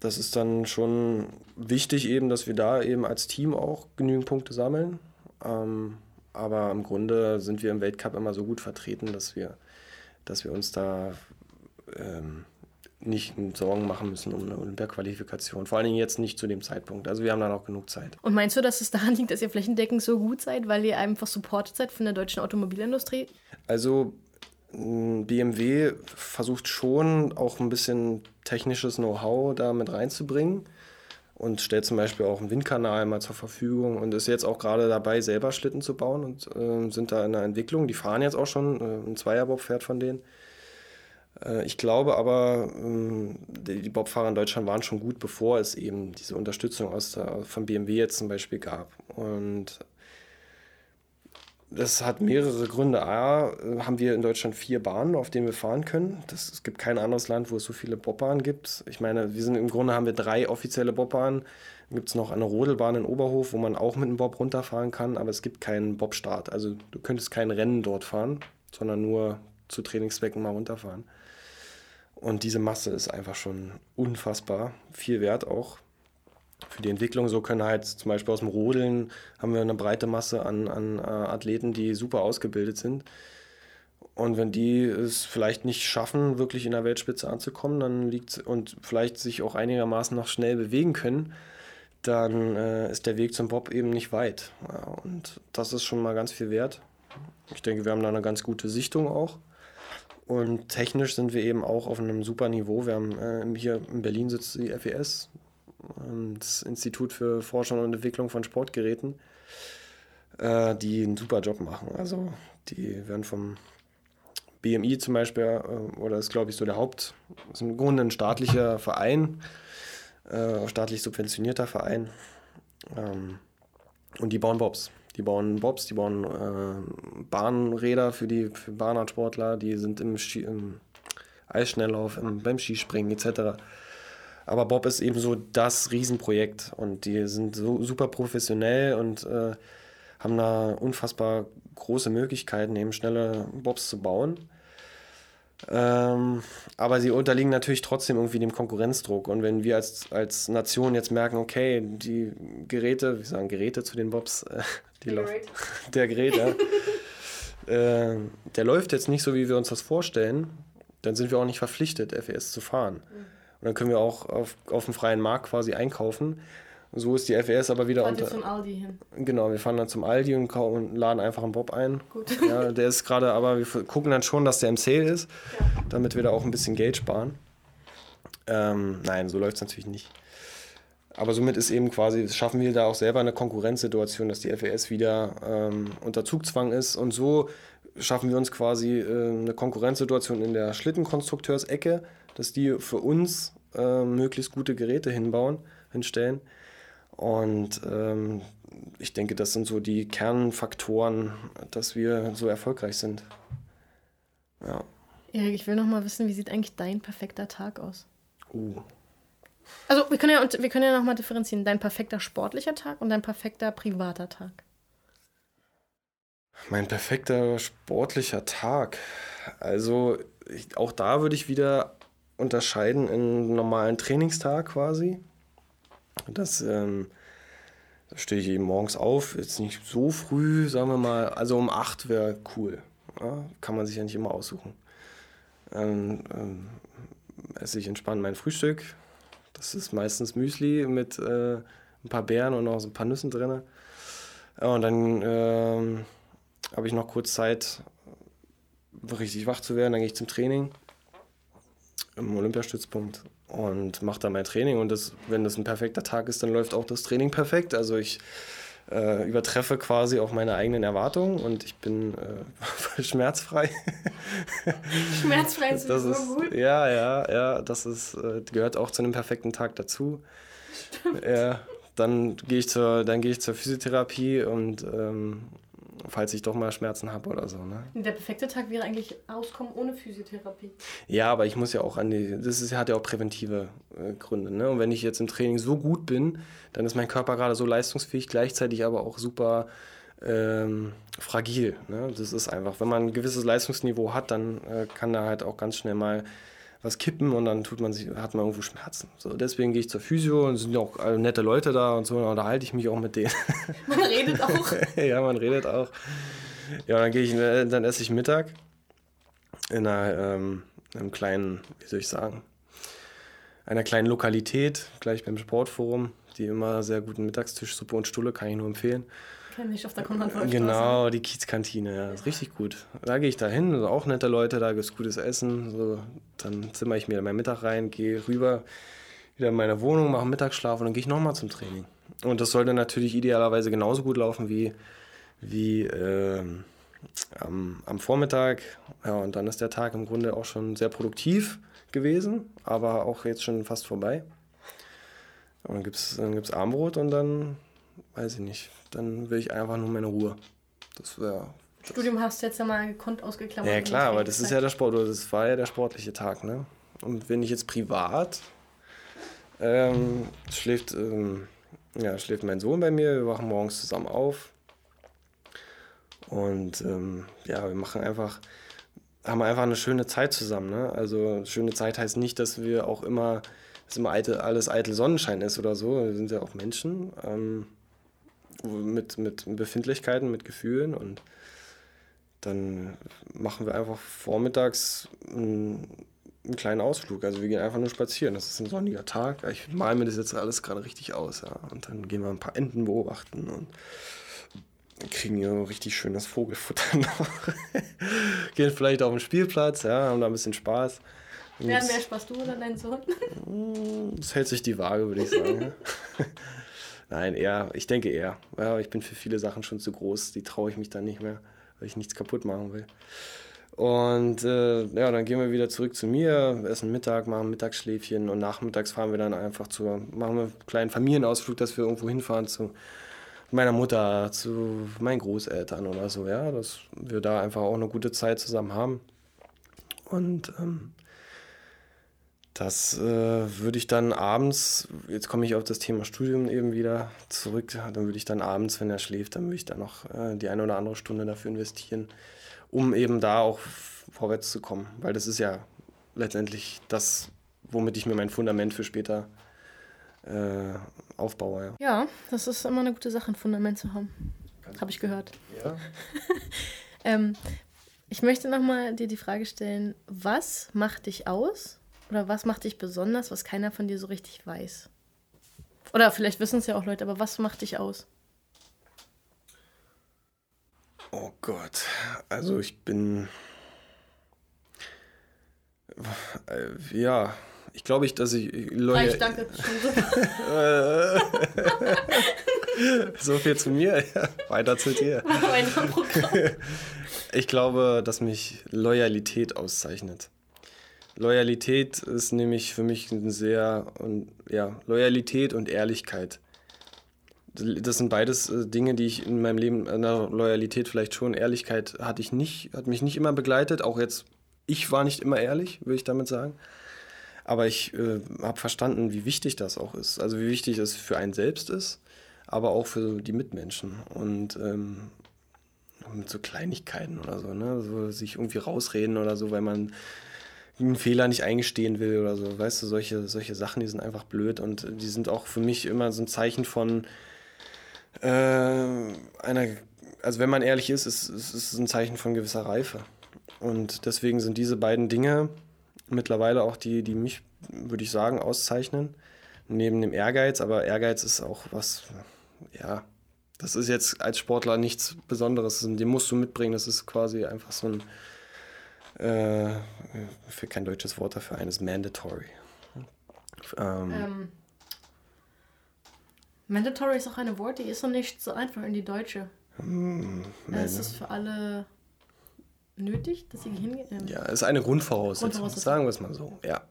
das ist dann schon wichtig eben, dass wir da eben als Team auch genügend Punkte sammeln. Ähm, aber im Grunde sind wir im Weltcup immer so gut vertreten, dass wir, dass wir uns da ähm, nicht Sorgen machen müssen um eine Olympia-Qualifikation. Vor allen Dingen jetzt nicht zu dem Zeitpunkt. Also wir haben da noch genug Zeit. Und meinst du, dass es daran liegt, dass ihr flächendeckend so gut seid, weil ihr einfach supportet seid von der deutschen Automobilindustrie? Also BMW versucht schon auch ein bisschen technisches Know-how da mit reinzubringen und stellt zum Beispiel auch einen Windkanal mal zur Verfügung und ist jetzt auch gerade dabei, selber Schlitten zu bauen und äh, sind da in der Entwicklung. Die fahren jetzt auch schon, äh, ein Zweierbob fährt von denen. Äh, ich glaube aber, ähm, die Bobfahrer in Deutschland waren schon gut, bevor es eben diese Unterstützung aus der, von BMW jetzt zum Beispiel gab. Und das hat mehrere Gründe. A, haben wir in Deutschland vier Bahnen, auf denen wir fahren können. Das, es gibt kein anderes Land, wo es so viele Bobbahnen gibt. Ich meine, wir sind im Grunde haben wir drei offizielle Bobbahnen. Dann gibt es noch eine Rodelbahn in Oberhof, wo man auch mit dem Bob runterfahren kann, aber es gibt keinen Bobstart. Also du könntest kein Rennen dort fahren, sondern nur zu Trainingszwecken mal runterfahren. Und diese Masse ist einfach schon unfassbar. Viel wert auch für die Entwicklung. So können halt zum Beispiel aus dem Rodeln haben wir eine breite Masse an, an äh, Athleten, die super ausgebildet sind. Und wenn die es vielleicht nicht schaffen, wirklich in der Weltspitze anzukommen, dann liegt und vielleicht sich auch einigermaßen noch schnell bewegen können, dann äh, ist der Weg zum Bob eben nicht weit. Ja, und das ist schon mal ganz viel wert. Ich denke, wir haben da eine ganz gute Sichtung auch. Und technisch sind wir eben auch auf einem super Niveau. Wir haben äh, hier in Berlin sitzt die FES, ähm, das Institut für Forschung und Entwicklung von Sportgeräten, äh, die einen super Job machen. Also die werden vom BMI zum Beispiel, äh, oder ist glaube ich so der Haupt, ist im Grunde ein staatlicher Verein, äh, staatlich subventionierter Verein. Ähm, und die bauen Bobs. Die bauen Bobs, die bauen äh, Bahnräder für die für Bahnradsportler, die sind im, Ski, im Eisschnelllauf, im, beim Skispringen etc. Aber Bob ist eben so das Riesenprojekt und die sind so super professionell und äh, haben da unfassbar große Möglichkeiten, eben schnelle Bobs zu bauen. Ähm, aber sie unterliegen natürlich trotzdem irgendwie dem Konkurrenzdruck. Und wenn wir als, als Nation jetzt merken, okay, die Geräte, wir sagen Geräte zu den Bobs, äh, die der Gerät, der Gerät ja, äh, der läuft jetzt nicht so, wie wir uns das vorstellen, dann sind wir auch nicht verpflichtet, FES zu fahren. Mhm. Und dann können wir auch auf, auf dem freien Markt quasi einkaufen. So ist die FES aber wieder unter. zum Aldi hin. Genau, wir fahren dann zum Aldi und, und laden einfach einen Bob ein. Gut. Ja, der ist gerade, aber wir gucken dann schon, dass der im Sale ist, ja. damit wir da auch ein bisschen Geld sparen. Ähm, nein, so läuft es natürlich nicht. Aber somit ist eben quasi, schaffen wir da auch selber eine Konkurrenzsituation, dass die FES wieder ähm, unter Zugzwang ist. Und so schaffen wir uns quasi äh, eine Konkurrenzsituation in der Schlittenkonstrukteursecke, dass die für uns äh, möglichst gute Geräte hinbauen, hinstellen und ähm, ich denke, das sind so die Kernfaktoren, dass wir so erfolgreich sind. Ja. Erik, ich will noch mal wissen, wie sieht eigentlich dein perfekter Tag aus? Uh. Also wir können ja, wir können ja noch mal differenzieren. Dein perfekter sportlicher Tag und dein perfekter privater Tag. Mein perfekter sportlicher Tag. Also ich, auch da würde ich wieder unterscheiden in einen normalen Trainingstag quasi das, ähm, da stehe ich eben morgens auf, jetzt nicht so früh, sagen wir mal, also um 8 wäre cool. Ja, kann man sich ja nicht immer aussuchen. Ähm, ähm, esse ich entspannt mein Frühstück. Das ist meistens Müsli mit äh, ein paar Beeren und auch so ein paar Nüssen drin. Ja, und dann ähm, habe ich noch kurz Zeit, richtig wach zu werden. Dann gehe ich zum Training. im Olympiastützpunkt und mache da mein Training. Und das, wenn das ein perfekter Tag ist, dann läuft auch das Training perfekt. Also ich äh, übertreffe quasi auch meine eigenen Erwartungen und ich bin äh, schmerzfrei. schmerzfrei ist das so gut. Ja, ja, ja, das ist, äh, gehört auch zu einem perfekten Tag dazu. Stimmt. Ja, dann gehe ich zur, ich zur Physiotherapie und ähm, falls ich doch mal Schmerzen habe oder so. Ne? Der perfekte Tag wäre eigentlich auskommen ohne Physiotherapie. Ja, aber ich muss ja auch an die, das ist, hat ja auch präventive äh, Gründe. Ne? Und wenn ich jetzt im Training so gut bin, dann ist mein Körper gerade so leistungsfähig, gleichzeitig aber auch super ähm, fragil. Ne? Das ist einfach, wenn man ein gewisses Leistungsniveau hat, dann äh, kann da halt auch ganz schnell mal was kippen und dann tut man sich, hat man irgendwo Schmerzen. So, deswegen gehe ich zur Physio und es sind ja auch nette Leute da und so, und da halte ich mich auch mit denen. Man redet auch. ja, man redet auch. Ja, dann gehe ich, dann esse ich Mittag in einer, ähm, einem kleinen, wie soll ich sagen, einer kleinen Lokalität, gleich beim Sportforum, die immer sehr guten Mittagstisch, Suppe und Stulle, kann ich nur empfehlen. Kenne ich auf der Konrad Genau, die Kiezkantine, ja, ist richtig gut. Da gehe ich da hin, also auch nette Leute, da gibt es gutes Essen. So, dann zimmer ich mir meinen Mittag rein, gehe rüber, wieder in meine Wohnung, mache Mittagsschlaf und dann gehe ich nochmal zum Training. Und das sollte natürlich idealerweise genauso gut laufen wie, wie äh, am, am Vormittag. Ja, und dann ist der Tag im Grunde auch schon sehr produktiv gewesen, aber auch jetzt schon fast vorbei. Und dann gibt es dann gibt's Armbrot und dann, weiß ich nicht, dann will ich einfach nur meine Ruhe. Das wäre. Studium hast du jetzt ja mal gekonnt ausgeklammert. Ja, klar, aber das ist ja der Sport, oder das war ja der sportliche Tag, ne? Und wenn ich jetzt privat ähm, schläft, ähm, ja, schläft mein Sohn bei mir, wir wachen morgens zusammen auf. Und ähm, ja, wir machen einfach, haben einfach eine schöne Zeit zusammen. Ne? Also schöne Zeit heißt nicht, dass wir auch immer, dass immer eitel, alles eitel Sonnenschein ist oder so. Wir sind ja auch Menschen. Ähm, mit, mit Befindlichkeiten, mit Gefühlen und dann machen wir einfach vormittags einen, einen, kleinen Ausflug. Also wir gehen einfach nur spazieren. Das ist ein sonniger Tag. Ich male mir das jetzt alles gerade richtig aus. Ja. Und dann gehen wir ein paar Enten beobachten und kriegen hier richtig schönes Vogelfutter noch. gehen vielleicht auf den Spielplatz, ja, haben da ein bisschen Spaß. Wer hat mehr Spaß, du oder dein Sohn? Das hält sich die Waage, würde ich sagen. Nein, eher, ich denke eher. Ja, ich bin für viele Sachen schon zu groß, die traue ich mich dann nicht mehr, weil ich nichts kaputt machen will. Und äh, ja, dann gehen wir wieder zurück zu mir, essen Mittag, machen Mittagsschläfchen und nachmittags fahren wir dann einfach zu, machen wir einen kleinen Familienausflug, dass wir irgendwo hinfahren zu meiner Mutter, zu meinen Großeltern oder so, ja, dass wir da einfach auch eine gute Zeit zusammen haben. Und ähm, das äh, würde ich dann abends, jetzt komme ich auf das Thema Studium eben wieder zurück, dann würde ich dann abends, wenn er schläft, dann würde ich dann noch äh, die eine oder andere Stunde dafür investieren, um eben da auch vorwärts zu kommen. Weil das ist ja letztendlich das, womit ich mir mein Fundament für später äh, aufbaue. Ja. ja, das ist immer eine gute Sache, ein Fundament zu haben. Habe ich gehört. Ja. ähm, ich möchte nochmal dir die Frage stellen, was macht dich aus? Oder was macht dich besonders, was keiner von dir so richtig weiß? Oder vielleicht wissen es ja auch Leute, aber was macht dich aus? Oh Gott, also ich bin. Äh, ja, ich glaube ich, dass ich. Leute, ich danke. so viel zu mir, weiter zu dir. Ich glaube, dass mich Loyalität auszeichnet. Loyalität ist nämlich für mich ein sehr, und, ja, Loyalität und Ehrlichkeit. Das sind beides äh, Dinge, die ich in meinem Leben, na, Loyalität vielleicht schon, Ehrlichkeit hatte ich nicht, hat mich nicht immer begleitet. Auch jetzt, ich war nicht immer ehrlich, würde ich damit sagen. Aber ich äh, habe verstanden, wie wichtig das auch ist. Also wie wichtig es für einen selbst ist, aber auch für die Mitmenschen. Und ähm, mit so Kleinigkeiten oder so, ne? So sich irgendwie rausreden oder so, weil man einen Fehler nicht eingestehen will oder so. Weißt du, solche, solche Sachen, die sind einfach blöd und die sind auch für mich immer so ein Zeichen von äh, einer, also wenn man ehrlich ist, ist, ist es ein Zeichen von gewisser Reife. Und deswegen sind diese beiden Dinge mittlerweile auch die, die mich, würde ich sagen, auszeichnen. Neben dem Ehrgeiz, aber Ehrgeiz ist auch was, ja, das ist jetzt als Sportler nichts Besonderes. Den musst du mitbringen. Das ist quasi einfach so ein äh, für kein deutsches Wort dafür ein, ist mandatory. Ähm, ähm, mandatory ist auch ein Wort, die ist noch nicht so einfach in die Deutsche. Hm, ist es für alle nötig, dass sie hingehen? Ja, ist eine Grundvoraussetzung, Grundvoraussetzung. sagen wir es mal so, ja.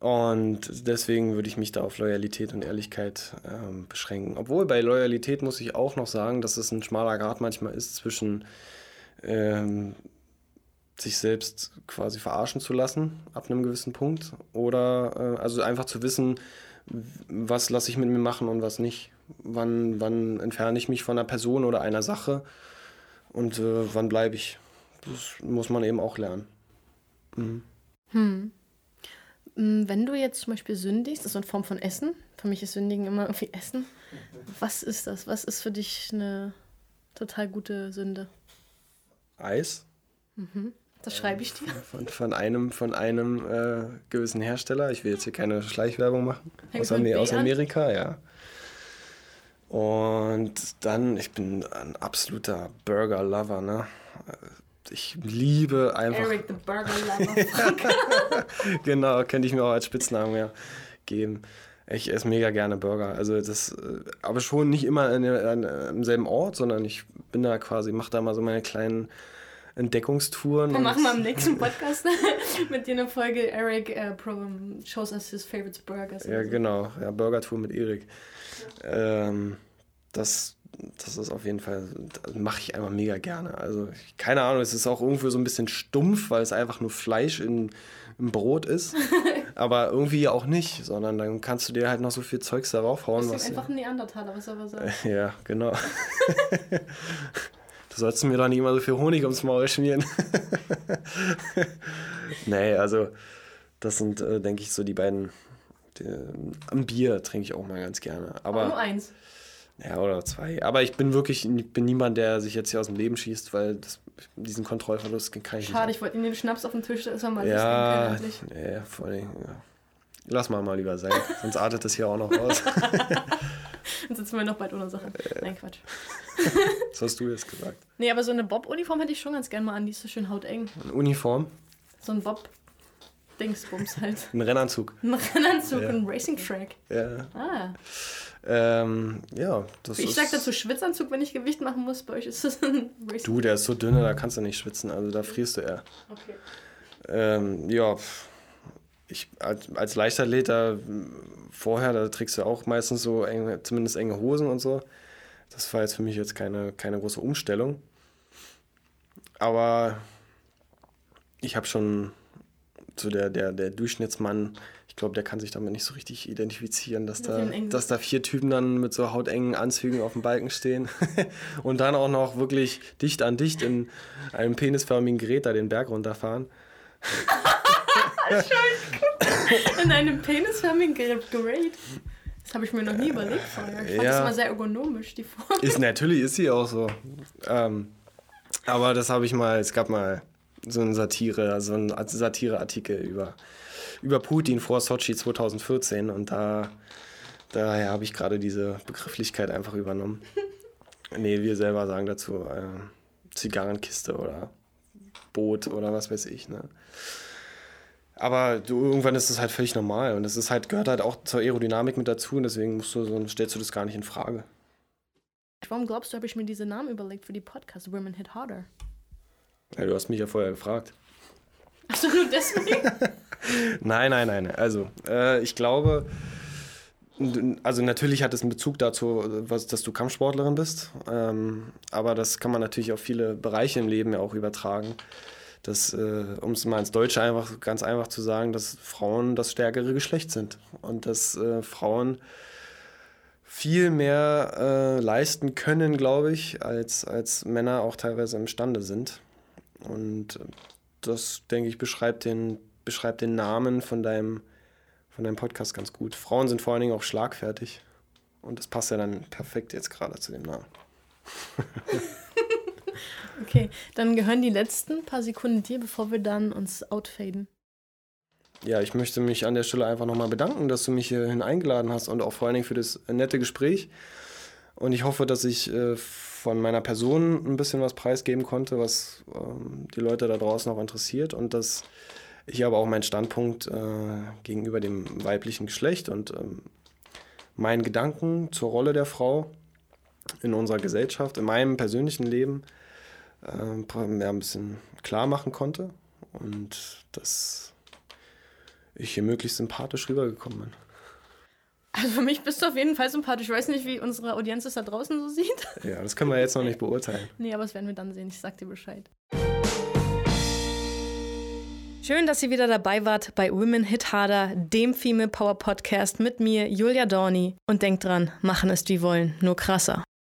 Und deswegen würde ich mich da auf Loyalität und Ehrlichkeit ähm, beschränken. Obwohl bei Loyalität muss ich auch noch sagen, dass es ein schmaler Grad manchmal ist zwischen ähm, sich selbst quasi verarschen zu lassen ab einem gewissen Punkt oder äh, also einfach zu wissen, was lasse ich mit mir machen und was nicht. Wann, wann entferne ich mich von einer Person oder einer Sache und äh, wann bleibe ich. Das muss man eben auch lernen. Mhm. Hm. Mm, wenn du jetzt zum Beispiel sündigst, das ist eine Form von Essen. Für mich ist Sündigen immer irgendwie Essen. Was ist das? Was ist für dich eine total gute Sünde? Eis. Mhm. Das schreibe ich dir. Von, von einem, von einem äh, gewissen Hersteller. Ich will jetzt hier keine Schleichwerbung machen. aus, Amer aus Amerika, ja. Und dann, ich bin ein absoluter Burger-Lover, ne? ich liebe einfach. Eric the Burger Lover. genau, könnte ich mir auch als Spitznamen ja geben. Ich esse mega gerne Burger. Also das, äh, aber schon nicht immer an, an, am selben Ort, sondern ich bin da quasi, mache da mal so meine kleinen Entdeckungstouren. Wir machen mal im nächsten Podcast mit dir eine Folge. Eric uh, shows us his favorite burgers. Ja, so. genau. Ja, Burger-Tour mit Erik. Ähm, das das ist auf jeden Fall, mache ich einfach mega gerne. Also, keine Ahnung, es ist auch irgendwie so ein bisschen stumpf, weil es einfach nur Fleisch in, im Brot ist. aber irgendwie auch nicht, sondern dann kannst du dir halt noch so viel Zeugs darauf hauen. Das ist einfach ein Neandertaler, was er aber sagt. ja, genau. du sollst mir doch nicht immer so viel Honig ums Maul schmieren. nee, also, das sind, äh, denke ich, so die beiden. Die, am Bier trinke ich auch mal ganz gerne. Aber, aber nur eins. Ja, oder zwei. Aber ich bin wirklich ich bin niemand, der sich jetzt hier aus dem Leben schießt, weil das, diesen Kontrollverlust kann ich Schade, nicht. ich wollte Ihnen den Schnaps auf den Tisch, das war mal Ja, ja vor allem, ja. Lass mal mal lieber sein, sonst artet das hier auch noch aus. Dann sitzen wir noch bald ohne Sache. Nein, Quatsch. Was hast du jetzt gesagt? Nee, aber so eine Bob-Uniform hätte ich schon ganz gerne mal an, die ist so schön hauteng. Eine Uniform? So ein Bob. Dingsbums halt. Ein Rennanzug. Ein Rennanzug, ja. ein Racing Track. Ja. Ah. Ähm, ja, das ich ist. Ich sag dazu Schwitzanzug, wenn ich Gewicht machen muss. Bei euch ist das ein Racing Du, der ist so dünne, da kannst du nicht schwitzen. Also da frierst du eher. Okay. Ähm, ja, ich als, Leichtathlet, da, vorher, da trägst du auch meistens so enge, zumindest enge Hosen und so. Das war jetzt für mich jetzt keine, keine große Umstellung. Aber ich habe schon so der, der, der Durchschnittsmann ich glaube, der kann sich damit nicht so richtig identifizieren, dass da, dass da vier Typen dann mit so hautengen Anzügen auf dem Balken stehen und dann auch noch wirklich dicht an dicht in einem penisförmigen Gerät da den Berg runterfahren. in einem penisförmigen Gerät? Das habe ich mir noch nie überlegt vorher. Ich fand ja. das immer sehr ergonomisch, die Form. Ist, natürlich ist sie auch so. Ähm, aber das habe ich mal, es gab mal so eine Satire, so einen Satireartikel über über Putin vor Sochi 2014 und da daher habe ich gerade diese Begrifflichkeit einfach übernommen. nee, wir selber sagen dazu äh, Zigarrenkiste oder Boot oder was weiß ich. Ne? Aber du, irgendwann ist das halt völlig normal und das ist halt, gehört halt auch zur Aerodynamik mit dazu und deswegen musst du so, stellst du das gar nicht in Frage. Warum glaubst du, habe ich mir diese Namen überlegt für die Podcast Women Hit Harder? Ja, du hast mich ja vorher gefragt. Achso, nur deswegen? nein, nein, nein. Also, äh, ich glaube, also natürlich hat es einen Bezug dazu, was, dass du Kampfsportlerin bist. Ähm, aber das kann man natürlich auf viele Bereiche im Leben ja auch übertragen. Äh, um es mal ins Deutsche einfach ganz einfach zu sagen, dass Frauen das stärkere Geschlecht sind und dass äh, Frauen viel mehr äh, leisten können, glaube ich, als, als Männer auch teilweise imstande sind. Und das, denke ich, beschreibt den, beschreibt den Namen von deinem, von deinem Podcast ganz gut. Frauen sind vor allen Dingen auch schlagfertig. Und das passt ja dann perfekt jetzt gerade zu dem Namen. okay, dann gehören die letzten paar Sekunden dir, bevor wir dann uns outfaden. Ja, ich möchte mich an der Stelle einfach nochmal bedanken, dass du mich hierhin eingeladen hast und auch vor allen Dingen für das nette Gespräch. Und ich hoffe, dass ich äh, von meiner Person ein bisschen was preisgeben konnte, was ähm, die Leute da draußen auch interessiert. Und dass ich aber auch meinen Standpunkt äh, gegenüber dem weiblichen Geschlecht und ähm, meinen Gedanken zur Rolle der Frau in unserer Gesellschaft, in meinem persönlichen Leben äh, mehr ein bisschen klar machen konnte und dass ich hier möglichst sympathisch rübergekommen bin. Also für mich bist du auf jeden Fall sympathisch. Ich weiß nicht, wie unsere Audienz es da draußen so sieht. Ja, das können wir jetzt noch nicht beurteilen. Nee, aber das werden wir dann sehen. Ich sag dir Bescheid. Schön, dass ihr wieder dabei wart bei Women Hit Harder, dem Female Power Podcast mit mir, Julia Dorni. Und denkt dran, machen ist wie wollen, nur krasser.